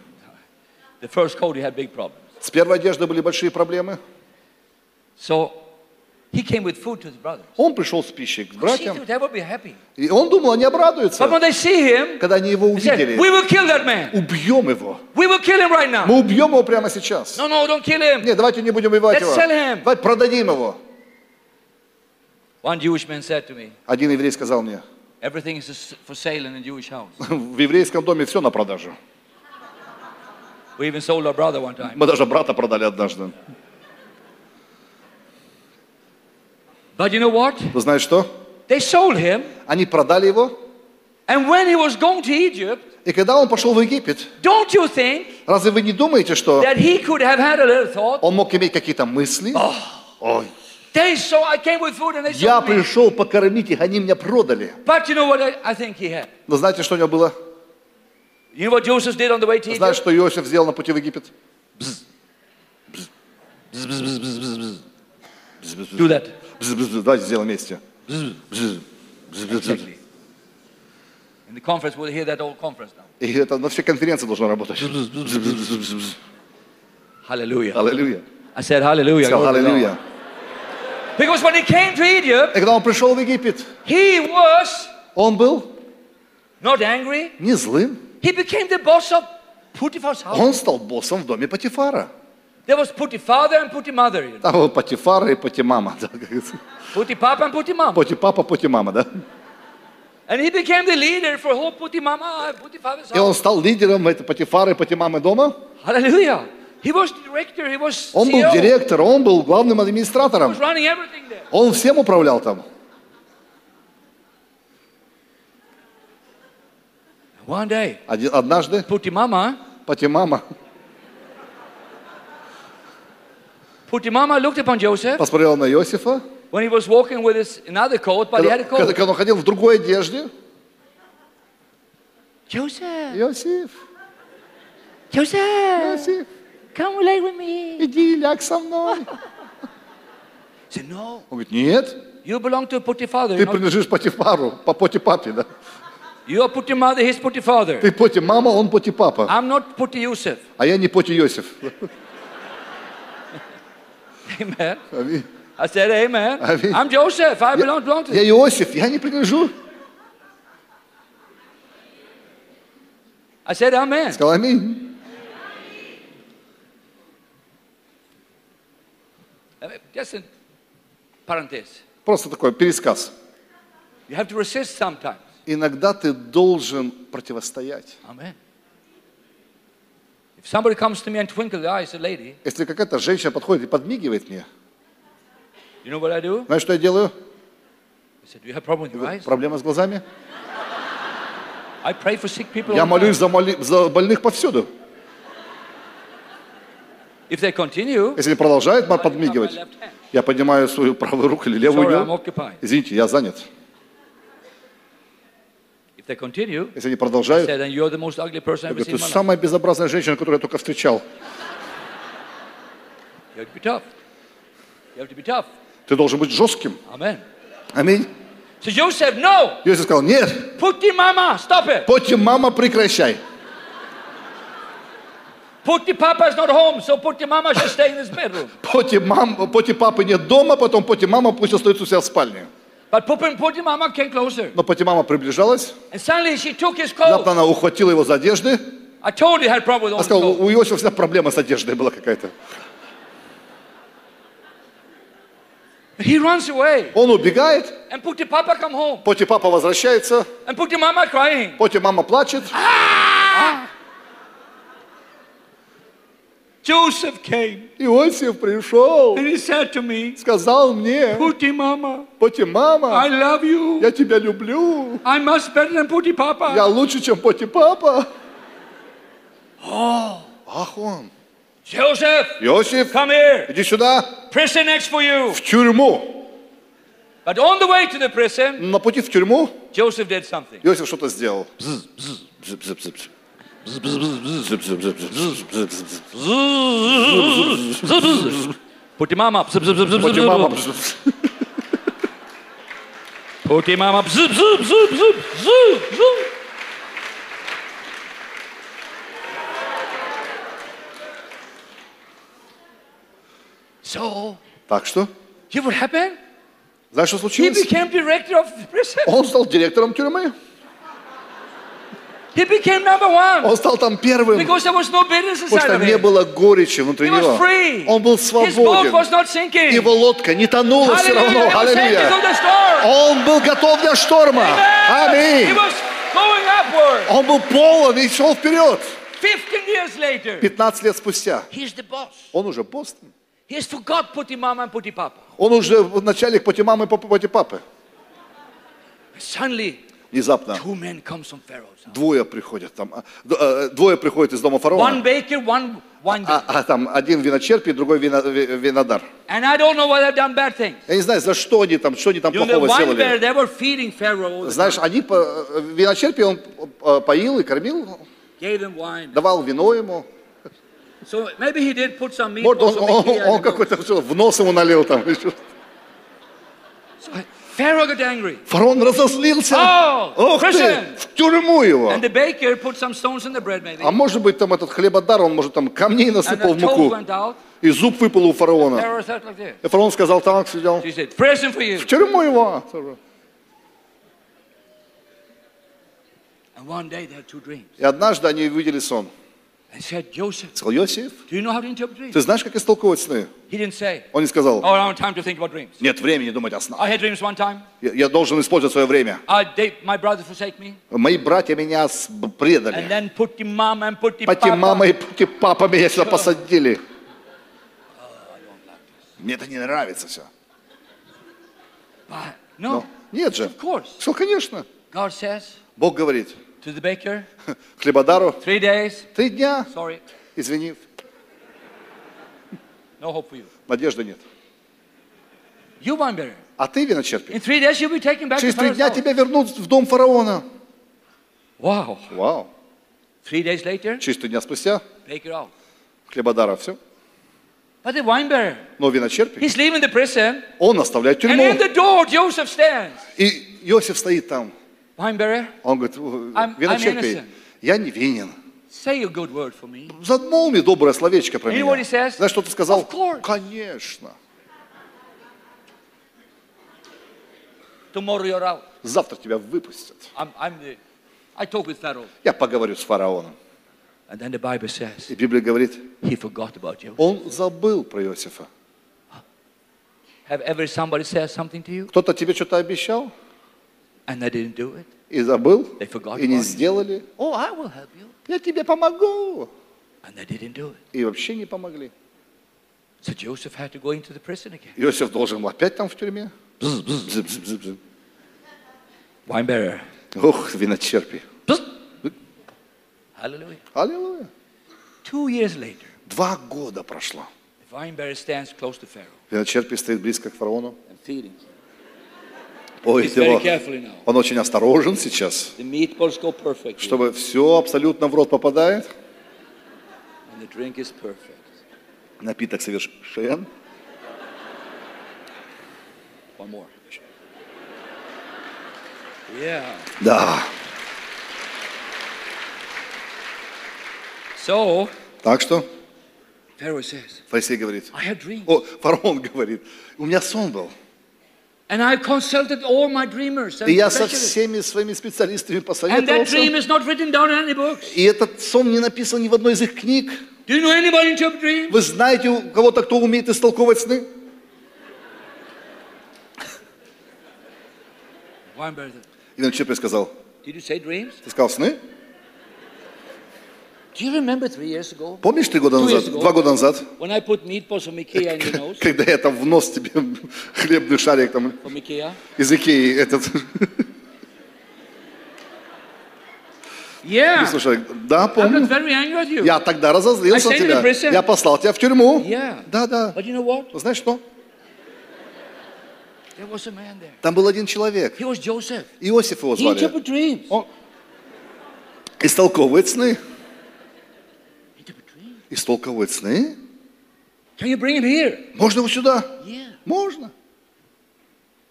The first coat he had big problems. С первой одеждой были большие проблемы. So he came with food to his brothers. Он пришел с пищей к братьям, they would be happy. и он думал, они But обрадуются, when they see him, когда они его they said, увидели. We will kill that man. Убьем его. We will kill him right now. Мы убьем его прямо сейчас. No, no, don't kill him. Нет, давайте не будем убивать Let's его. sell him. Давайте продадим его. One Jewish man said to me, Один еврей сказал мне, Everything is for sale in a Jewish house. в еврейском доме все на продажу. We even sold our brother one time. Мы даже брата продали однажды. But you know what? Вы знаете что? They sold him, Они продали его, and when he was going to Egypt, и когда он пошел в Египет, don't you think разве вы не думаете, что that he could have had a little thought? он мог иметь какие-то мысли? Ой, They saw I came with food and they я пришел покормить их, они меня продали. But you know what I, I think he had? Но знаете, что у него было? You know what Joseph did on the way to Egypt? что Иосиф сделал на пути в Египет? Do that. Давайте сделаем вместе. Exactly. In the conference, we'll hear that whole conference now. И это на все конференции должно работать. Hallelujah. Аллилуйя. I said hallelujah. Сказал аллилуйя. Because when he came to Egypt, И когда он пришел в Египет, he was он был not angry. не злым. He became the boss of Potiphar's house. Он стал боссом в доме Патифара. There was Potiphather and know. Там был Патифара и говорится. Potipapa and Potimam. Потипапа, Потимама, да? And he became the leader for whole Potimama and Potiphar's И он house. стал лидером этой Патифары и Патимамы дома. Hallelujah. He was director. He was Он был CEO. директором, он был главным He администратором. was running everything there. Он всем управлял там. One day, Один- однажды Potimama, Патимама Potimama looked upon Joseph посмотрел на Иосифа, when he was walking with his another coat, but he had когда, a coat. когда он ходил в другой одежде. Joseph, Иосиф, Joseph, Иосиф, come lay with me. иди, ляг со мной. Said, no, Он говорит, нет, you belong to ты not- принадлежишь Патифару, по Потипапе, да? You are Potimother, he's Potifather. Ты Потимама, он Потипапа. I'm not Poti Yusuf. А я не Поти Иосиф. Amen. Аминь. I said, Amen. Amen. I'm Joseph. I belong, belong to Я Иосиф, я не принадлежу. I said, Amen. Сказал аминь. Uh, Just a parenthesis. Просто такой пересказ. You have to resist sometimes. Иногда ты должен противостоять. Если какая-то женщина подходит и подмигивает мне, you know what I do? знаешь, что я делаю? Said, you have problem with your eyes? Проблема с глазами? I pray for sick people. Я молюсь за, моли- за больных повсюду. If they continue, Если продолжает подмигивать, я поднимаю свою правую руку или левую Sorry. Извините, я занят. Continue, Если они продолжают, said, говорю, ты самая безобразная женщина, которую я только встречал. Ты должен быть жестким. Аминь. So Joseph, no, Иосиф сказал, нет, the mama, stop it. Поти, мама, прекращай. The papa is not home, so the mama should stay in his bedroom. Поти, мам, поти папы нет дома, потом поти мама пусть остается у себя в спальне. Но Putimama мама приближалась. And. Внезапно она ухватила его за одежды. Я сказал, у Иосифа всегда проблема с одеждой была какая-то. He runs away. Он убегает. And Puti Papa come home. Поти папа возвращается. And Puti Mama crying. Поти мама плачет. А -а! Joseph came. Иосиф пришел, And he said to me, сказал мне, Mama, Поти I мама, love you. я тебя люблю. I'm much better than Puti Papa. Я лучше, чем Поти папа. Ах он. Joseph, Иосиф, come here. иди сюда, Prison next for you. в тюрьму. But on the way to the prison, На пути в тюрьму Joseph did something. Иосиф что-то сделал. Puti Mama. bzz, bzz, bzz, bzz, Поти bzz, мама. bzz. Puti Mama. bzz, bzz, bzz, bzz, bzz, bzz. So, Так что, you know what happened? знаешь, что He случилось? became director of the prison. Он стал директором тюрьмы. He became number one. Он стал там первым, Because there was no bitterness потому что не было горечи внутри He was него. free. Он был His boat was свободен. not sinking. Его лодка не тонула все равно. Аллилуйя. Он был готов для шторма. Аминь. Он был полон и шел вперед. 15 years later, 15 лет спустя. Он уже Papa. Он уже начальник поти мамы и папы. Suddenly, Внезапно двое приходят там. а, э, Двое приходят из дома фараона. А, а там один виночерпий, другой вино- ви- винодар. Я не знаю, за что они там, что они там плохого сделали. Знаешь, они по, виночерпий он э, поил и кормил, давал вино ему. So maybe he did put some meat. Может, он, он, он какой-то в нос ему налил там. So. Фараон разозлился. Oh, Ох ты, в тюрьму его. And the baker put some stones in the bread. А может быть, там этот хлебодар, он, может, там камней насыпал в муку, и зуб выпал у фараона. И фараон сказал, так, сидел. В тюрьму его. And one day they had two dreams. И однажды они увидели сон. Сказал, Иосиф, ты знаешь, как истолковывать сны? Он не сказал, oh, I don't have time to think about dreams. нет времени думать о снах. Я, я должен использовать свое время. Мои братья меня предали. Пати мама и пати папа меня сюда посадили. Мне это не нравится все. No, Нет же. Что, конечно. Бог говорит, to the baker, хлебодару, three days, три дня, sorry, извини, no hope for you. надежды нет. You bearer. А ты виночерпи. In three days you'll be taken back to Через три дня тебя вернут в дом фараона. Wow. Вау. Three days later, Через три дня спустя хлебодара все. But the wine bearer, Но виночерпи, he's leaving the prison, он оставляет and in тюрьму. the door Joseph stands. И Иосиф стоит там. Он говорит, innocent. я не винен. say a good word for me. Задмол мне доброе словечко про меня. says? Знаешь, что ты сказал? Конечно. Tomorrow you're out. Завтра тебя выпустят. I'm, I'm the, I talk with Pharaoh. Я поговорю с фараоном. And then the Bible says И Библия говорит, he forgot about you. он забыл про Иосифа. Have ever somebody said something to you Кто-то тебе что-то обещал and they didn't do it? и забыл, They forgot и не сделали. Oh, I will help you. Я тебе помогу. And they didn't do it. И вообще не помогли. So Joseph had to go into the prison again. Иосиф должен был опять там в тюрьме. Бз, бз, бз, бз, бз, бз. Wine bearer. Ох, виночерпи. Hallelujah. Аллилуйя. Two years later, Два года прошло. the wine bearer stands close to Pharaoh Виночерпи стоит близко к фараону. and feeding. Ой, He's very его. Он очень осторожен сейчас, чтобы все абсолютно в рот попадает. Напиток совершен. Yeah. Да. So Так что фарисей говорит, о, фараон говорит, у меня сон был. И я со всеми своими специалистами посоветовался. И этот сон не написан ни в одной из их книг. Вы знаете у кого-то, кто умеет истолковывать сны? Один человек сказал. Ты сказал сны? Помнишь три года назад, два года назад, когда я там в нос тебе хлебный шарик там из Икеи этот... Yeah. Слушай, да, помню. Я тогда разозлился I на тебя. Я послал тебя в тюрьму. Yeah. Да, да. But you know what? Знаешь что? There was a man there. Там был один человек. He was Joseph. Иосиф его He звали. dreams. Он истолковывает сны. Истолковывает сны. Can you bring him here? Можно его сюда? Yeah. Можно.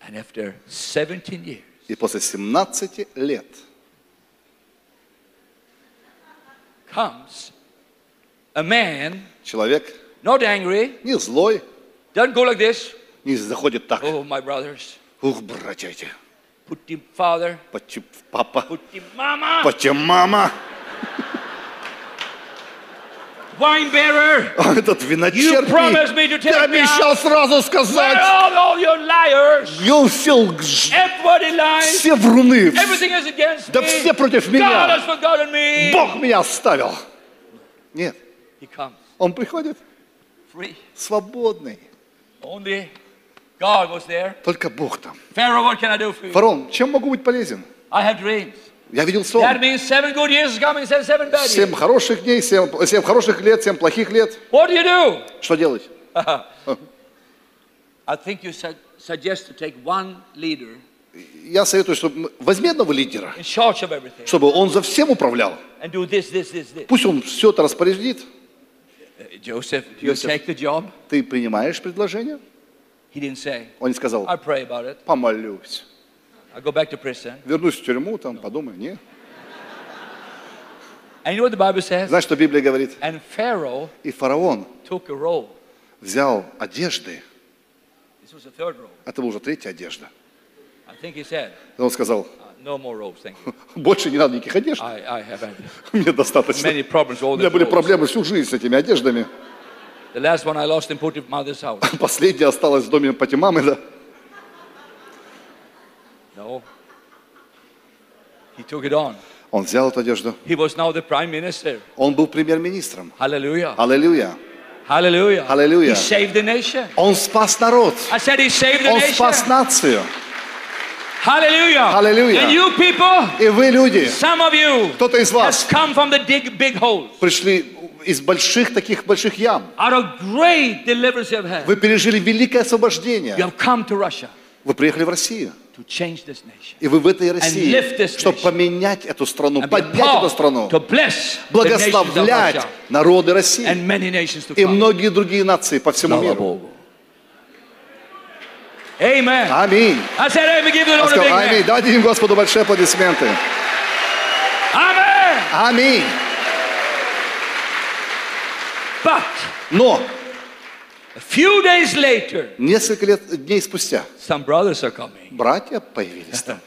And after 17 years, И после 17 лет comes a man, человек not angry, не злой, doesn't go like this. не заходит так. Oh, my brothers, Ух, братья эти. put him father, Почему папа? put him mama, Почему мама? Wine bearer. А Этот You виночерпий. Ты обещал сразу сказать. are all your liars? Ел, все lies. Все вруны. Да me. все против God меня. has forgotten me. Бог меня оставил. Нет, он приходит free. свободный. Only God was there. Только Бог там. Pharaoh, what can I do for you? Фарон, чем могу быть полезен? I have dreams. Я видел That сон. means seven good years is coming, said seven bad Семь years. хороших дней, семь, семь хороших лет, семь плохих лет. What do you do? Что делать? I think you su- suggest to take one leader Я советую, чтобы возьми одного лидера, чтобы он за всем управлял. this, this, this, this. Пусть он все это распорядит. Uh, Joseph, Joseph. Ты принимаешь предложение? Он не сказал, помолюсь. Вернусь в тюрьму, там подумаю. Нет. And you know what the Bible says? Знаешь, что Библия говорит? And Pharaoh И фараон took a robe. взял одежды. This was the third robe. Это была уже третья одежда. I think he said, он сказал, uh, no more robes, thank you. больше не надо никаких одежд. I, I have Мне достаточно. many problems all У меня были проблемы всю жизнь с этими одеждами. The last one I lost in Potiphar's house. Последняя осталась в доме Патимамы, да. No. He took it on. Он взял эту одежду. He was now the prime minister. Он был премьер-министром. Hallelujah. Аллилуйя. Hallelujah. Hallelujah. He saved the nation. Он спас народ. I said he saved the Он nation. спас нацию. Hallelujah. Hallelujah. And you people, И вы, люди, some of you, кто-то из has вас come from the big, big holes. пришли из больших таких больших ям. Out of great deliverance you have had. Вы пережили великое You освобождение. have come to Russia Вы приехали в Россию. To change this nation. И вы в этой lift России, this чтобы nation. поменять эту страну, поднять эту страну, to bless the nations of благословлять Russia народы России and many nations to и come. многие другие нации по всему миру. Аминь. Аминь. им Господу большие аплодисменты. Amen. Аминь. But Но few days later, несколько лет, дней спустя some brothers are coming. братья появились там.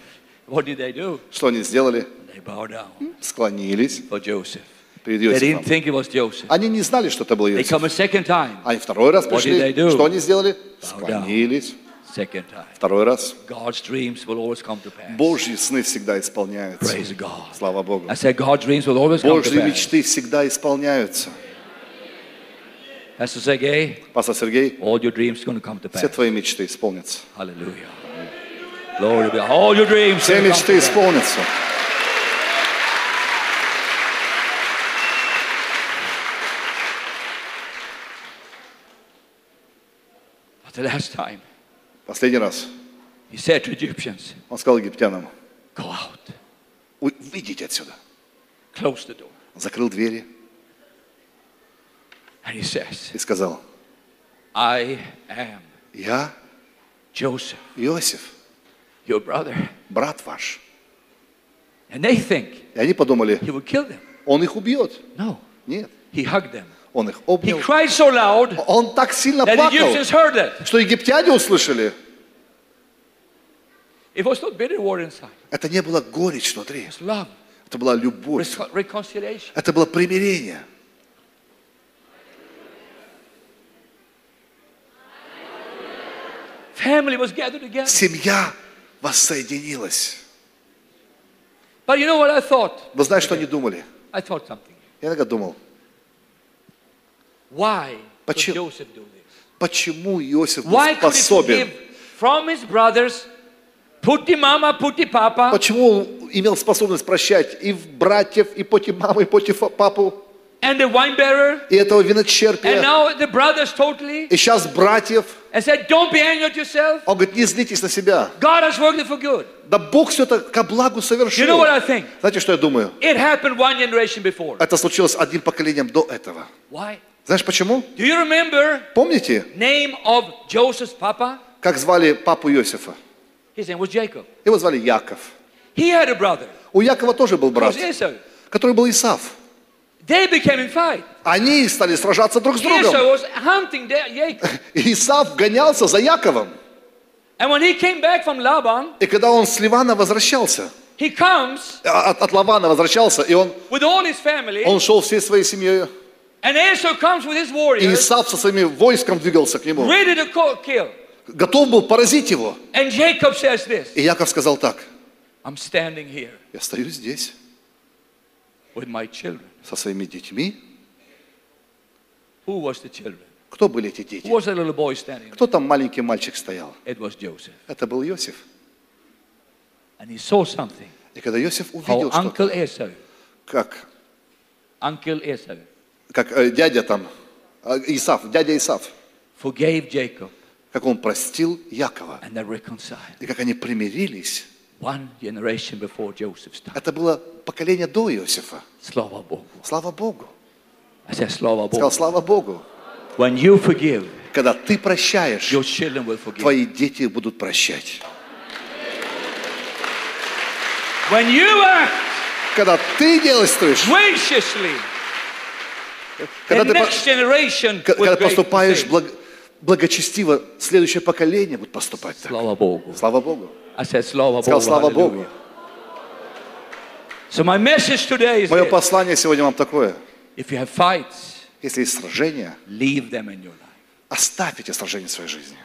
What did they do? Что они сделали? They bow down Склонились for Joseph. перед They didn't Иосифом. think it was Joseph. Они не знали, что это был They Иосиф. come a second time. Они второй раз What did пришли. they do? Что они сделали? down. Склонились. Second time. Второй раз. God's dreams will always come to pass. Божьи сны всегда исполняются. Praise God. Слава Богу. I said God's dreams will always come to Божьи pass. мечты всегда исполняются. Pastor Sergey, Пастор Сергей, all your dreams going to come to все pass. твои мечты исполнятся. Hallelujah. Glory be. All your dreams. Все gonna мечты исполнятся. But the last time, Последний раз he said to Egyptians, он сказал египтянам, Go out, «Уй, выйдите отсюда. close the door. Закрыл двери и сказал, I am я Joseph, Иосиф, your brother. брат ваш. And they think И они подумали, he will kill them. он их убьет. No, Нет, he hugged them. он их He обнял. cried so loud Он так сильно плакал, Egyptians heard it. что египтяне услышали. It was not bitter war inside. Это не было горечь внутри, It was love, это была любовь, это было примирение. Family was gathered together. Семья воссоединилось. But you know what I thought? Но знаешь, что они думали? I thought something. Я иногда думал, Why Почему? Joseph do this? почему Иосиф был Why способен? forgive from his brothers, putti mama, putti papa, Почему он имел способность прощать и братьев, и поти маму, и поти папу, and the wine bearer, и этого and виночерпия, now the brothers totally, и сейчас братьев? and said, Don't be angry at yourself. Он говорит, не злитесь на себя. God has worked it for good. Да Бог все это ко благу You совершил. know what I think? Знаете, что я думаю? It happened one generation before. Это случилось одним поколением до этого. Why? Знаешь почему? Do you remember Помните, name of Joseph's papa? как звали папу Иосифа? His name was Jacob. Его звали Яков. He had a brother. У Якова тоже был брат, который был Исав. They became in fight. Они стали сражаться друг с другом. И Исав гонялся за Яковом. And when he came back from Laban, И когда он с Ливана возвращался, he comes а, от, от Лавана возвращался, и он, with all his family, он шел всей своей семьей, and Esau comes with his и warriors, Исав со своими войском двигался к нему. ready to kill. Готов был поразить его. And Jacob says this И Яков сказал так, I'm standing here я стою здесь with my children. Со своими детьми. Who was the children? Кто были эти Who дети? was the little boy standing? Кто там маленький мальчик стоял? It was Joseph. Это был Иосиф. And he saw something. И когда Иосиф увидел, что Uncle Esau, как, Uncle Esau, как э, дядя там, э, Исав, дядя forgave Jacob как он простил Якова, and they reconciled. и как они примирились. One generation before Joseph's time. Это было поколение до Иосифа. Slava Bogu. Слава Богу. I said, Slava Сказал, Bogu. слава Богу. When you forgive, Когда ты прощаешь, your children will forgive. твои дети будут прощать. When you act Когда ты действуешь, graciously, когда the ты next generation когда поступаешь благ- благочестиво, следующее поколение будет поступать так. Slava Bogu. Слава Богу. I said, Slava Сказал, Bogu. слава Богу. So my message today is Мое this. послание сегодня вам такое. if you have fights, Если есть сражения, leave them in your life. оставь эти сражения в своей жизни.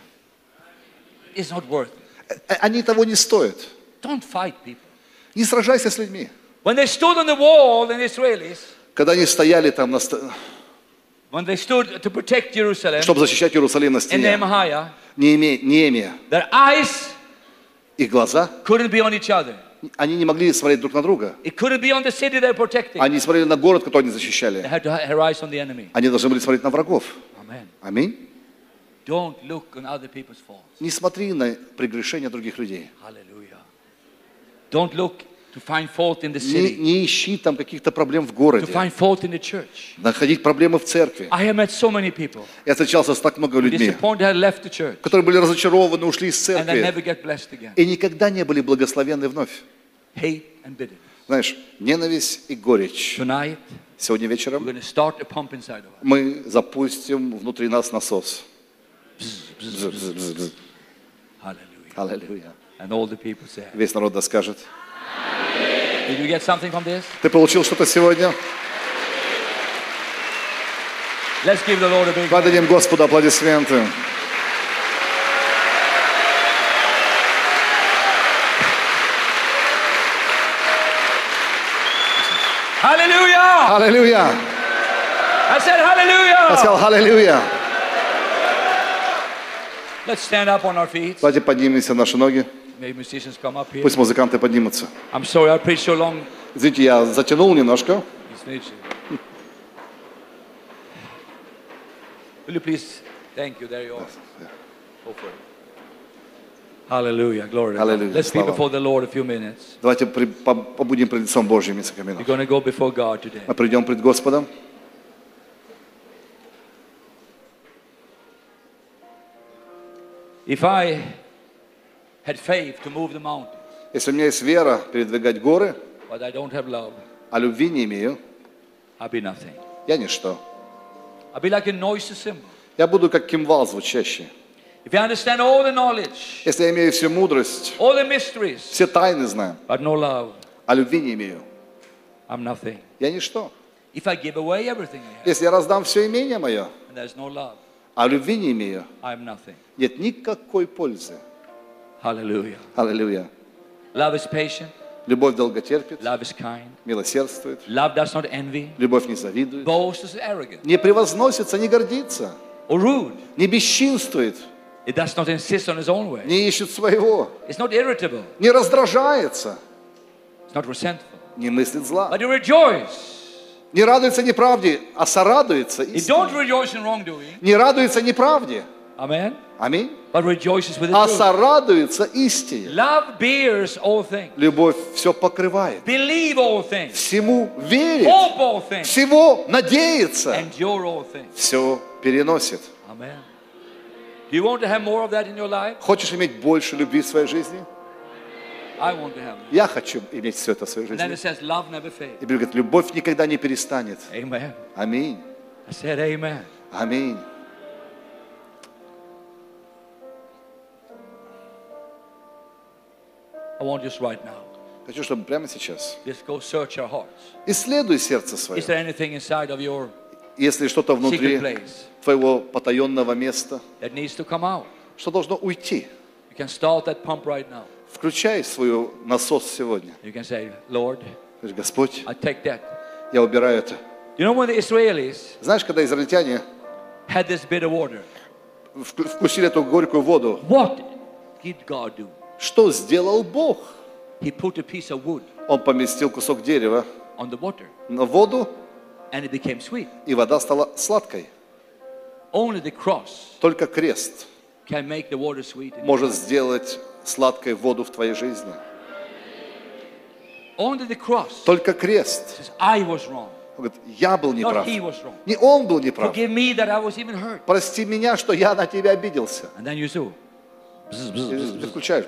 It's not worth it. Э, Они того не стоят. Don't fight people. Не сражайся с людьми. When they stood on the wall, the Israelis, Когда они стояли там, на when they stood to protect Jerusalem чтобы защищать Иерусалим на in стене, Nehemiah, Неемия, Неемия, their eyes их глаза, couldn't be on each other. Они не могли смотреть друг на друга. Они смотрели на город, который они защищали. Они должны были смотреть на врагов. Аминь. Не смотри на прегрешения других людей. Не, не ищи там каких-то проблем в городе. Находить проблемы в церкви. Я встречался с так много людьми, которые были разочарованы, ушли из церкви и никогда не были благословенны вновь. Знаешь, ненависть и горечь. Сегодня вечером мы запустим внутри нас насос. Аллилуйя. Весь народ да скажет. Did you get something from this? Ты получил что-то сегодня? Let's give the Lord a big. Подадим Господу аплодисменты. Hallelujah! Аллилуйя. I said Я hallelujah! сказал аллилуйя. Let's stand up on our feet. Давайте поднимемся на наши ноги. Пусть музыканты поднимутся. I'm sorry I preached so long. Извините, я затянул немножко. Will you please? Thank you. There you are. Go for it. Hallelujah. Glory. Hallelujah. Let's be before the Lord a few minutes. Давайте при- по- побудем пред лицом Божьим несколько We're минут. going to go before God today. Мы придем пред Господом. If I had faith to move the mountains, Если у меня есть вера передвигать горы, but I don't have love, а любви не имею, I'll be nothing. я ничто. I'll be like a noisy cymbal. Я буду как кимвал звучащий. If I understand all the knowledge, Если я имею всю мудрость, all the mysteries, все тайны знаю, but no love, а любви не имею, I'm nothing. я ничто. If I give away everything I have, Если я раздам все имение мое, and there's no love, а любви не имею, I'm nothing. нет никакой пользы. Hallelujah. Аллилуйя. Love is patient. Любовь долготерпит, Love is kind. милосердствует. Love does not envy. Любовь не завидует, Boasts is arrogant не превозносится, не гордится, or rude. не бесчинствует, It does not insist on its own way. не ищет своего, It's not irritable. не раздражается, It's not resentful. не мыслит зла, But you rejoice. не радуется неправде, а сорадуется You истине. don't rejoice in wrongdoing. Не радуется неправде, Amen. аминь, But rejoices with the а сорадуется истине. Love bears all things. Любовь все покрывает, Believe all things. всему верит, Hope all things. всего надеется, Endure all things. все переносит. Amen. Do you want to have more of that in your life? Хочешь иметь больше любви в своей жизни? I want to have it. Я хочу иметь все это в своей And then жизни. it says, love never fails. И Библия говорит, любовь никогда не перестанет. Amen. Аминь. I said, Amen. Аминь. I want just right now. Хочу, чтобы прямо сейчас Just go search our hearts. исследуй сердце Is свое. there anything inside of your Если что-то внутри твоего потаенного места, that needs to come out? что должно уйти, You can start that pump right now. включай свой насос сегодня. You can say, Lord, Скажи, Господь, I take that. я убираю это. You know when the Israelis Знаешь, когда израильтяне had this bitter water, вк- вкусили эту горькую воду, what did God do? Что сделал Бог? He put a piece of wood Он поместил кусок дерева on the water на воду, and it became sweet. и вода стала сладкой. Only the cross Только крест can make the water sweet. может сделать сладкой воду в твоей жизни. Only the cross Только крест. says, I was wrong. Он говорит, я был неправ. Не он был неправ. Прости меня, что я на тебя обиделся. Ты включаешь.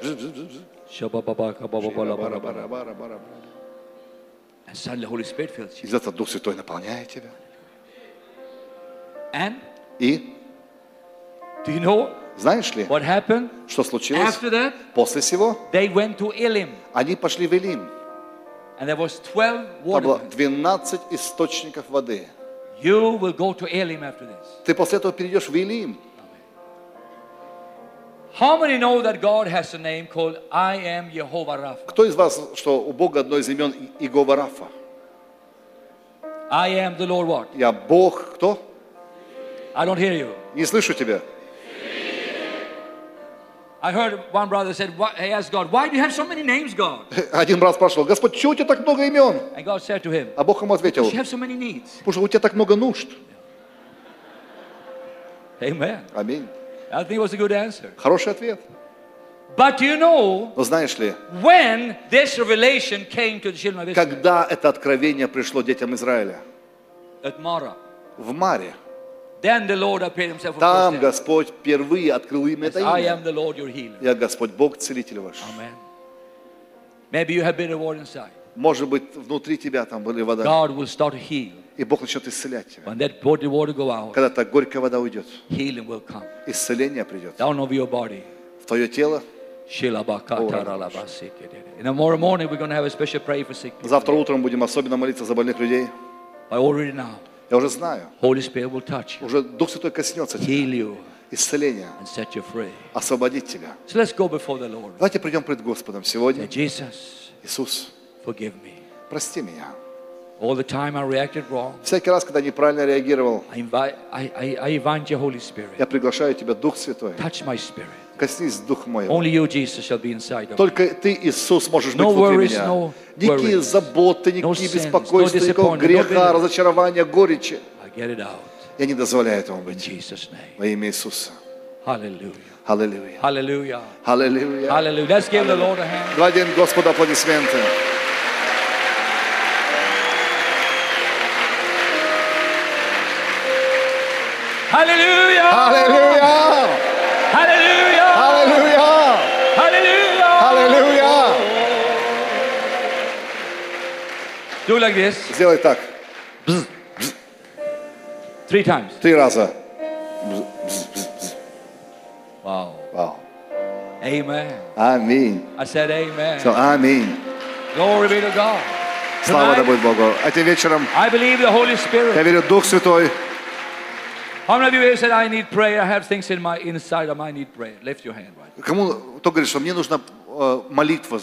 И за Дух Святой наполняет тебя. And И do you know знаешь ли, what happened? что случилось? After that, После всего they went to Elim. они пошли в Элим. And there was 12 Там было water. 12 источников воды. You will go to Elim after this. Ты после этого перейдешь в Элим. Кто из вас, что у Бога одно из имен Игова Рафа? I am the Lord what? Я Бог, кто? I don't hear you. Не слышу тебя. I heard one brother said, why, he asked God, why do you have so many names, God? Один брат спрашивал, Господь, чего у тебя так много имен? And God said to him, А Бог ему ответил, you have so many needs. потому что у тебя так много нужд. Amen. Аминь. I think it was a good answer. Хороший ответ. But you know, Но знаешь ли, when this revelation came to the children of Israel когда это откровение пришло детям Израиля? at Mara, В Маре. then the Lord appeared himself Там Господь впервые открыл им это I имя. am the Lord your healer. Я Господь Бог, целитель ваш. Amen. Maybe you have bitter water inside. Может быть, внутри тебя там были вода. God will start to heal. И Бог начнет исцелять тебя. When that bitter water go out, Когда та горькая вода уйдет, healing will come. исцеление придет. Down over your body. В твое тело. Завтра утром будем особенно молиться за больных людей. But already now, Я уже знаю. Holy Spirit will touch you, Уже Дух Святой коснется тебя. heal you, Исцеление. and set you free. Освободить тебя. So let's go before the Lord. Давайте придем пред Господом сегодня. Jesus, Иисус, forgive me. прости меня. All the time I reacted wrong. Всякий раз, когда неправильно реагировал, I invite, I, I, I invite you, Holy Spirit. я приглашаю тебя, Дух Святой. Touch my spirit. Коснись Дух мой. Only you, Jesus, shall be inside of me. Только Ты, Иисус, можешь быть внутри worries, меня. no Никакие worries. заботы, никакие беспокойства, no никакого no греха, разочарования, горечи. I get it out. Я не дозволяю этому In быть. Jesus' name. Во имя Иисуса. Аллилуйя. Hallelujah. Аллилуйя. Hallelujah. Let's give the Lord a hand. Давайте Господу аплодисменты. Hallelujah. Аллилуйя! Hallelujah. Аллилуйя! Hallelujah. Аллилуйя! Do like this Сделай так. three times. Три раза. Wow. Вау. Amen. Аминь. I said amen. Все, аминь. Glory be to God. Слава да Tonight, будет Богу. Этим вечером I believe the Holy я Spirit верю, Дух Святой How many of you said, I need prayer? I have things in my inside of I need prayer. Lift your hand right. Кому, кто говорит, что мне нужна э, молитва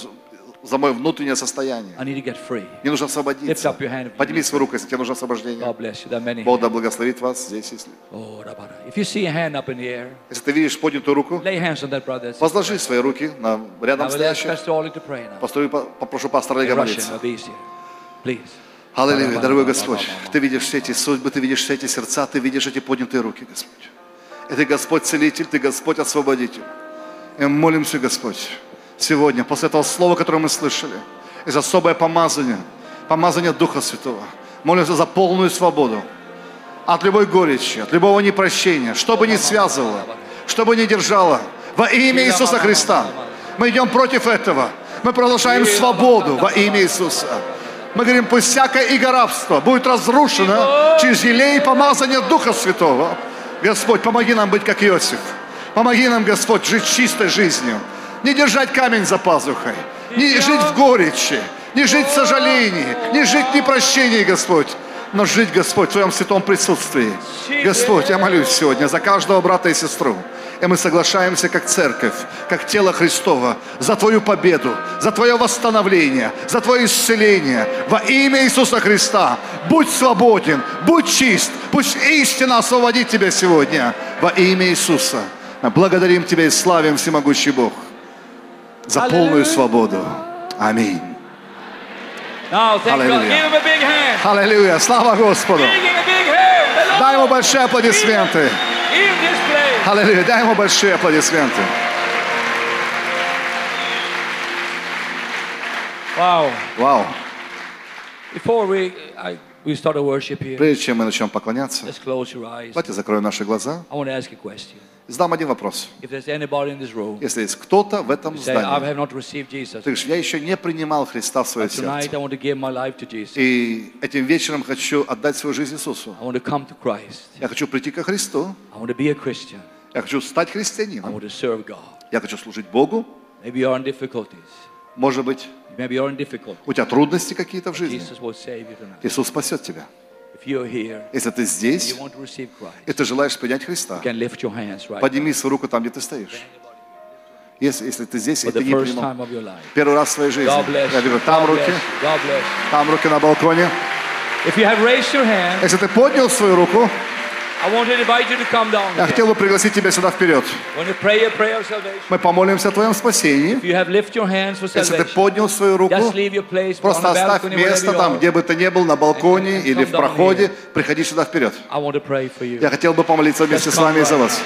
за- мое внутреннее состояние? I need to get free. Мне нужно Lift освободиться. up your hand. Подними свою руку, если тебе нужно освобождение. God bless you. There are many. Бог да благословит вас здесь, если... Oh. If you see a hand up in the air, Если ты видишь поднятую руку, lay hands on that brother. возложи свои руки на рядом стоящих. Попрошу пастора Олега молиться. Please. Аллилуйя, дорогой Господь, Ты видишь все эти судьбы, Ты видишь все эти сердца, Ты видишь эти поднятые руки, Господь. И Ты Господь Целитель, Ты Господь Освободитель. И мы молимся, Господь, сегодня, после этого слова, которое мы слышали, из особое помазание, помазание Духа Святого. Молимся за полную свободу от любой горечи, от любого непрощения, что бы ни связывало, что бы ни держало. Во имя Иисуса Христа мы идем против этого. Мы продолжаем свободу во имя Иисуса. Мы говорим, пусть всякое иго рабства будет разрушено через елей и помазание Духа Святого. Господь, помоги нам быть как Иосиф. Помоги нам, Господь, жить чистой жизнью. Не держать камень за пазухой. Не жить в горечи. Не жить в сожалении. Не жить в непрощении, Господь. Но жить, Господь, в Твоем святом присутствии. Господь, я молюсь сегодня за каждого брата и сестру. И мы соглашаемся как церковь, как тело Христова, за Твою победу, за Твое восстановление, за Твое исцеление. Во имя Иисуса Христа будь свободен, будь чист, пусть истина освободит Тебя сегодня. Во имя Иисуса. Мы благодарим Тебя и славим Всемогущий Бог за полную свободу. Аминь. Hand. Аллилуйя, слава Господу. Дай ему большие аплодисменты. Аллилуйя, дай ему большие аплодисменты. Вау. I, a here, Прежде чем мы начнем поклоняться, давайте закроем наши глаза. Задам один вопрос. Room Если есть кто-то в этом здании, ты говоришь, я еще не принимал Христа в свое сердце. И этим вечером хочу отдать свою жизнь Иисусу. Я хочу прийти ко Христу. Я хочу стать христианином. Я хочу служить Богу. Может быть, у тебя трудности какие-то в жизни. Иисус спасет тебя. Если ты здесь, и ты желаешь принять Христа, подними свою руку там, где ты стоишь. Если, если ты здесь, и ты не принимал. первый раз в своей жизни, я вижу, там руки, там руки на балконе. Если ты поднял свою руку, Я хотел бы пригласить тебя сюда вперед. Мы помолимся о твоем спасении. Если ты поднял свою руку, просто оставь место там, где бы ты ни был, на балконе или в проходе, приходи сюда вперед. Я хотел бы помолиться вместе с вами и за вас.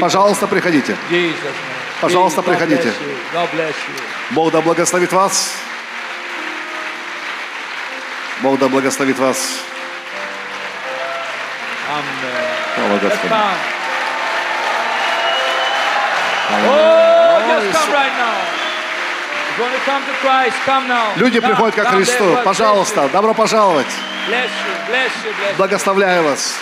Пожалуйста, приходите. Пожалуйста, приходите. Бог да благословит вас. Бог да благословит вас. Come now. Люди Come, приходят ко Христу. Пожалуйста, добро пожаловать. Благословляю вас.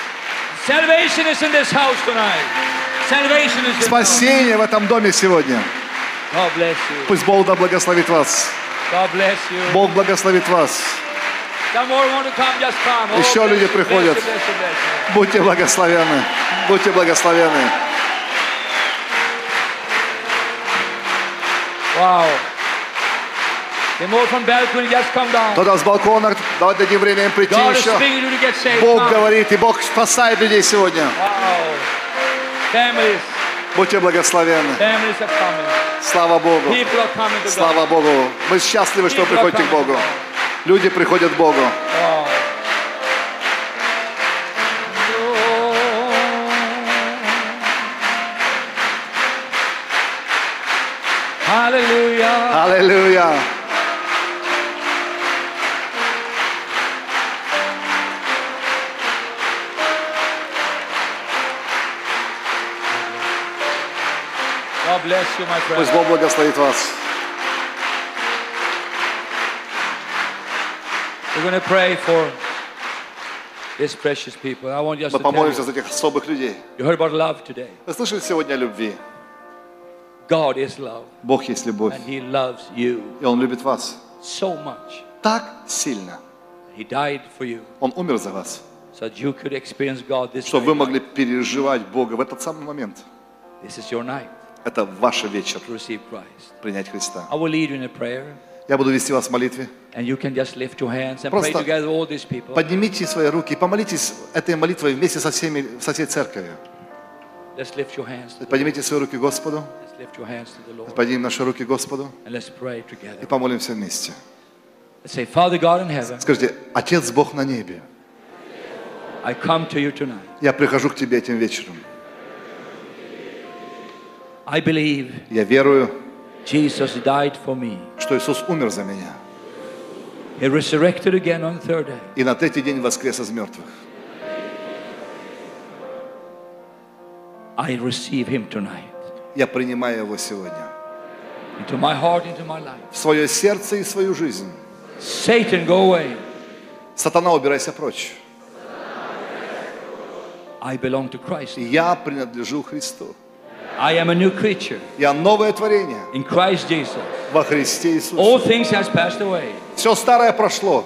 Спасение в этом доме сегодня. Пусть Бог да благословит вас. Бог благословит вас. Еще люди приходят. Будьте благословенны. Будьте благословенны. Down. Кто-то с балкона, давайте дадим время им прийти еще. Бог говорит, и Бог спасает людей сегодня. Будьте благословенны. Слава Богу. Слава Богу. Мы счастливы, что вы приходите к Богу. Люди приходят к Богу. Аллилуйя. Friend. Пусть Бог благословит вас. We're going to pray for these precious people. I want just Мы to помолимся за этих особых людей. You heard about love today. Вы слышали сегодня о любви? God is love, Бог есть любовь. and He loves you И Он любит вас so much. так сильно. He died for you. Он умер за вас. so that you could experience God this чтобы вы могли переживать Бога в этот самый момент. This is your night Это ваш вечер to receive Christ. принять Христа. I will lead you in a prayer, Я буду вести вас в молитве. and you can just lift your hands and Просто pray together with all these people. Поднимите свои руки и помолитесь этой молитвой вместе со всеми, со всей церковью. Let's lift your hands. To, Поднимите свои руки Господу, let's lift your hands to the Lord, поднимем наши руки Господу and let's pray и together. помолимся вместе. Let's say, Father God in heaven, Скажите, Отец Бог на небе, I come to you tonight. я прихожу к Тебе этим вечером. I believe Я верую, Jesus died for me. что Иисус умер за меня. He resurrected again on third day. И на третий день воскрес из мертвых. I receive him tonight Я принимаю Его сегодня. into my heart, into my life. В свое сердце и свою жизнь. Satan, go away. Сатана, убирайся прочь. I belong to Christ. Я принадлежу Христу. I am a new creature Я новое творение in Christ Jesus. во Христе Иисусе. All things has passed away. Все старое прошло.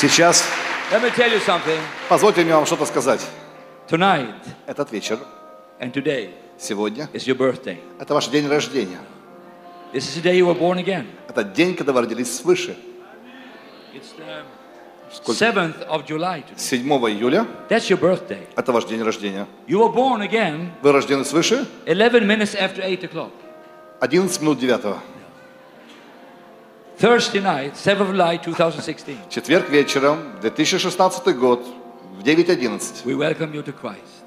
Сейчас let me tell you something. позвольте мне вам что-то сказать. Tonight Этот вечер, and today сегодня, is your birthday. это ваш день рождения. This is the day you were born again. Это день, когда вы родились свыше. It's the Сколько? 7th of July today. 7 июля, That's your birthday. это ваш день рождения. You were born again Вы рождены свыше 11 minutes after 8 o'clock. 11 минут 9. Thursday night, 7th of July 2016. Четверг вечером, 2016 год, в 9.11. We welcome you to Christ.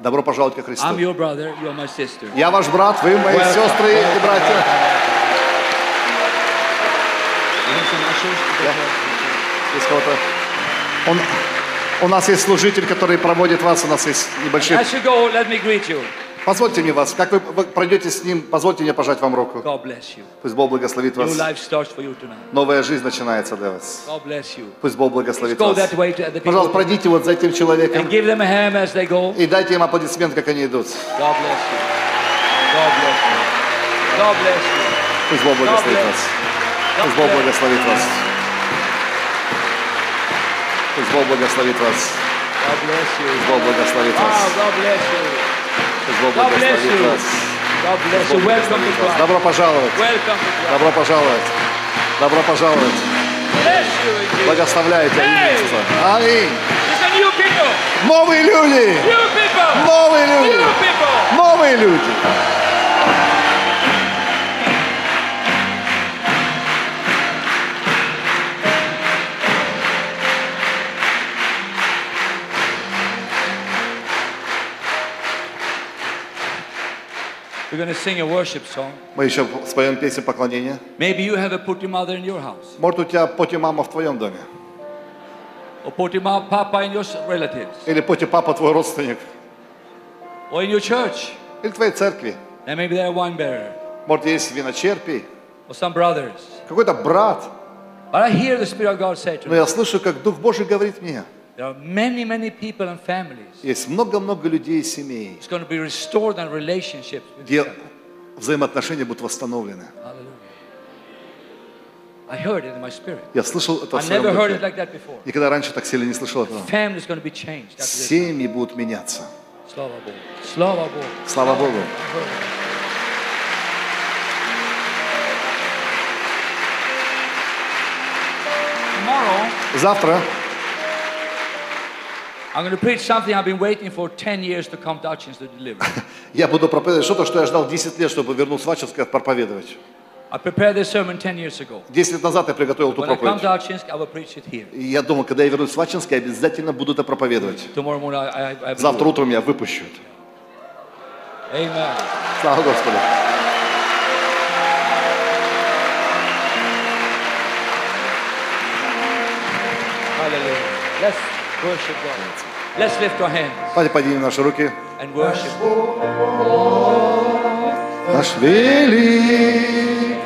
Добро пожаловать ко Христу. I'm your brother, you are my sister. Я ваш брат, вы мои Welcome, сестры и welcome, братья. You get help? Есть кого-то? Он- у нас есть служитель, который проводит вас, у нас есть небольшие... Позвольте мне вас, как вы пройдете с ним, позвольте мне пожать вам руку. Пусть Бог благословит вас. Новая жизнь начинается для вас. Пусть Бог благословит вас. Пожалуйста, пройдите вот за этим человеком и дайте им аплодисмент, как они идут. Пусть Бог благословит вас. Пусть Бог благословит вас. Пусть Бог благословит вас. Пусть Бог благословит вас. Бог благословит вас. Бог вас. Добро пожаловать. Добро пожаловать. Добро пожаловать. Благословляйте единство. Аминь. Новые люди. Новые люди. Новые люди. We're going to sing a worship song. Мы еще споем песню поклонения. Maybe you have a putty mother in your house, Может, у тебя поти мама в твоем доме. or putty ma- papa in your relatives, Или поти папа твой родственник. or in your church. Или в твоей церкви. Then maybe they're wine bearer, Может, есть виночерпий. or some brothers. Какой-то брат. But I hear the Spirit of God say to Но me, я слышу, как Дух Божий говорит мне. There are many, many people and families. Есть много-много людей и семей, It's going to be restored and relationships with где взаимоотношения будут восстановлены. I heard it in my spirit. Я слышал это в I своем never heard it духе. like that before. Никогда раньше так сильно не слышал этого. Families going to be changed. After this. Семьи будут меняться. Slava Bog. Slava Bog. Слава Богу. Tomorrow, Завтра I'm going to preach something I've been waiting for 10 years to come to Hutchins to deliver. я буду проповедовать что-то, что я ждал 10 лет, чтобы вернуться в Ачинск и проповедовать. I prepared this sermon 10 years ago. 10 лет назад я приготовил эту проповедь. to Hutchins, I will preach it here. И я думал, когда я вернусь в Ачинск, я обязательно буду это проповедовать. Tomorrow morning, I, I, I will Завтра утром я выпущу это. Amen. Слава Господу. Hallelujah. Let's worship God. Let's lift our hands Давайте поднимем наши руки. and worship. Наш великий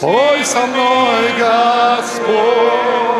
Пой со мной, Господь.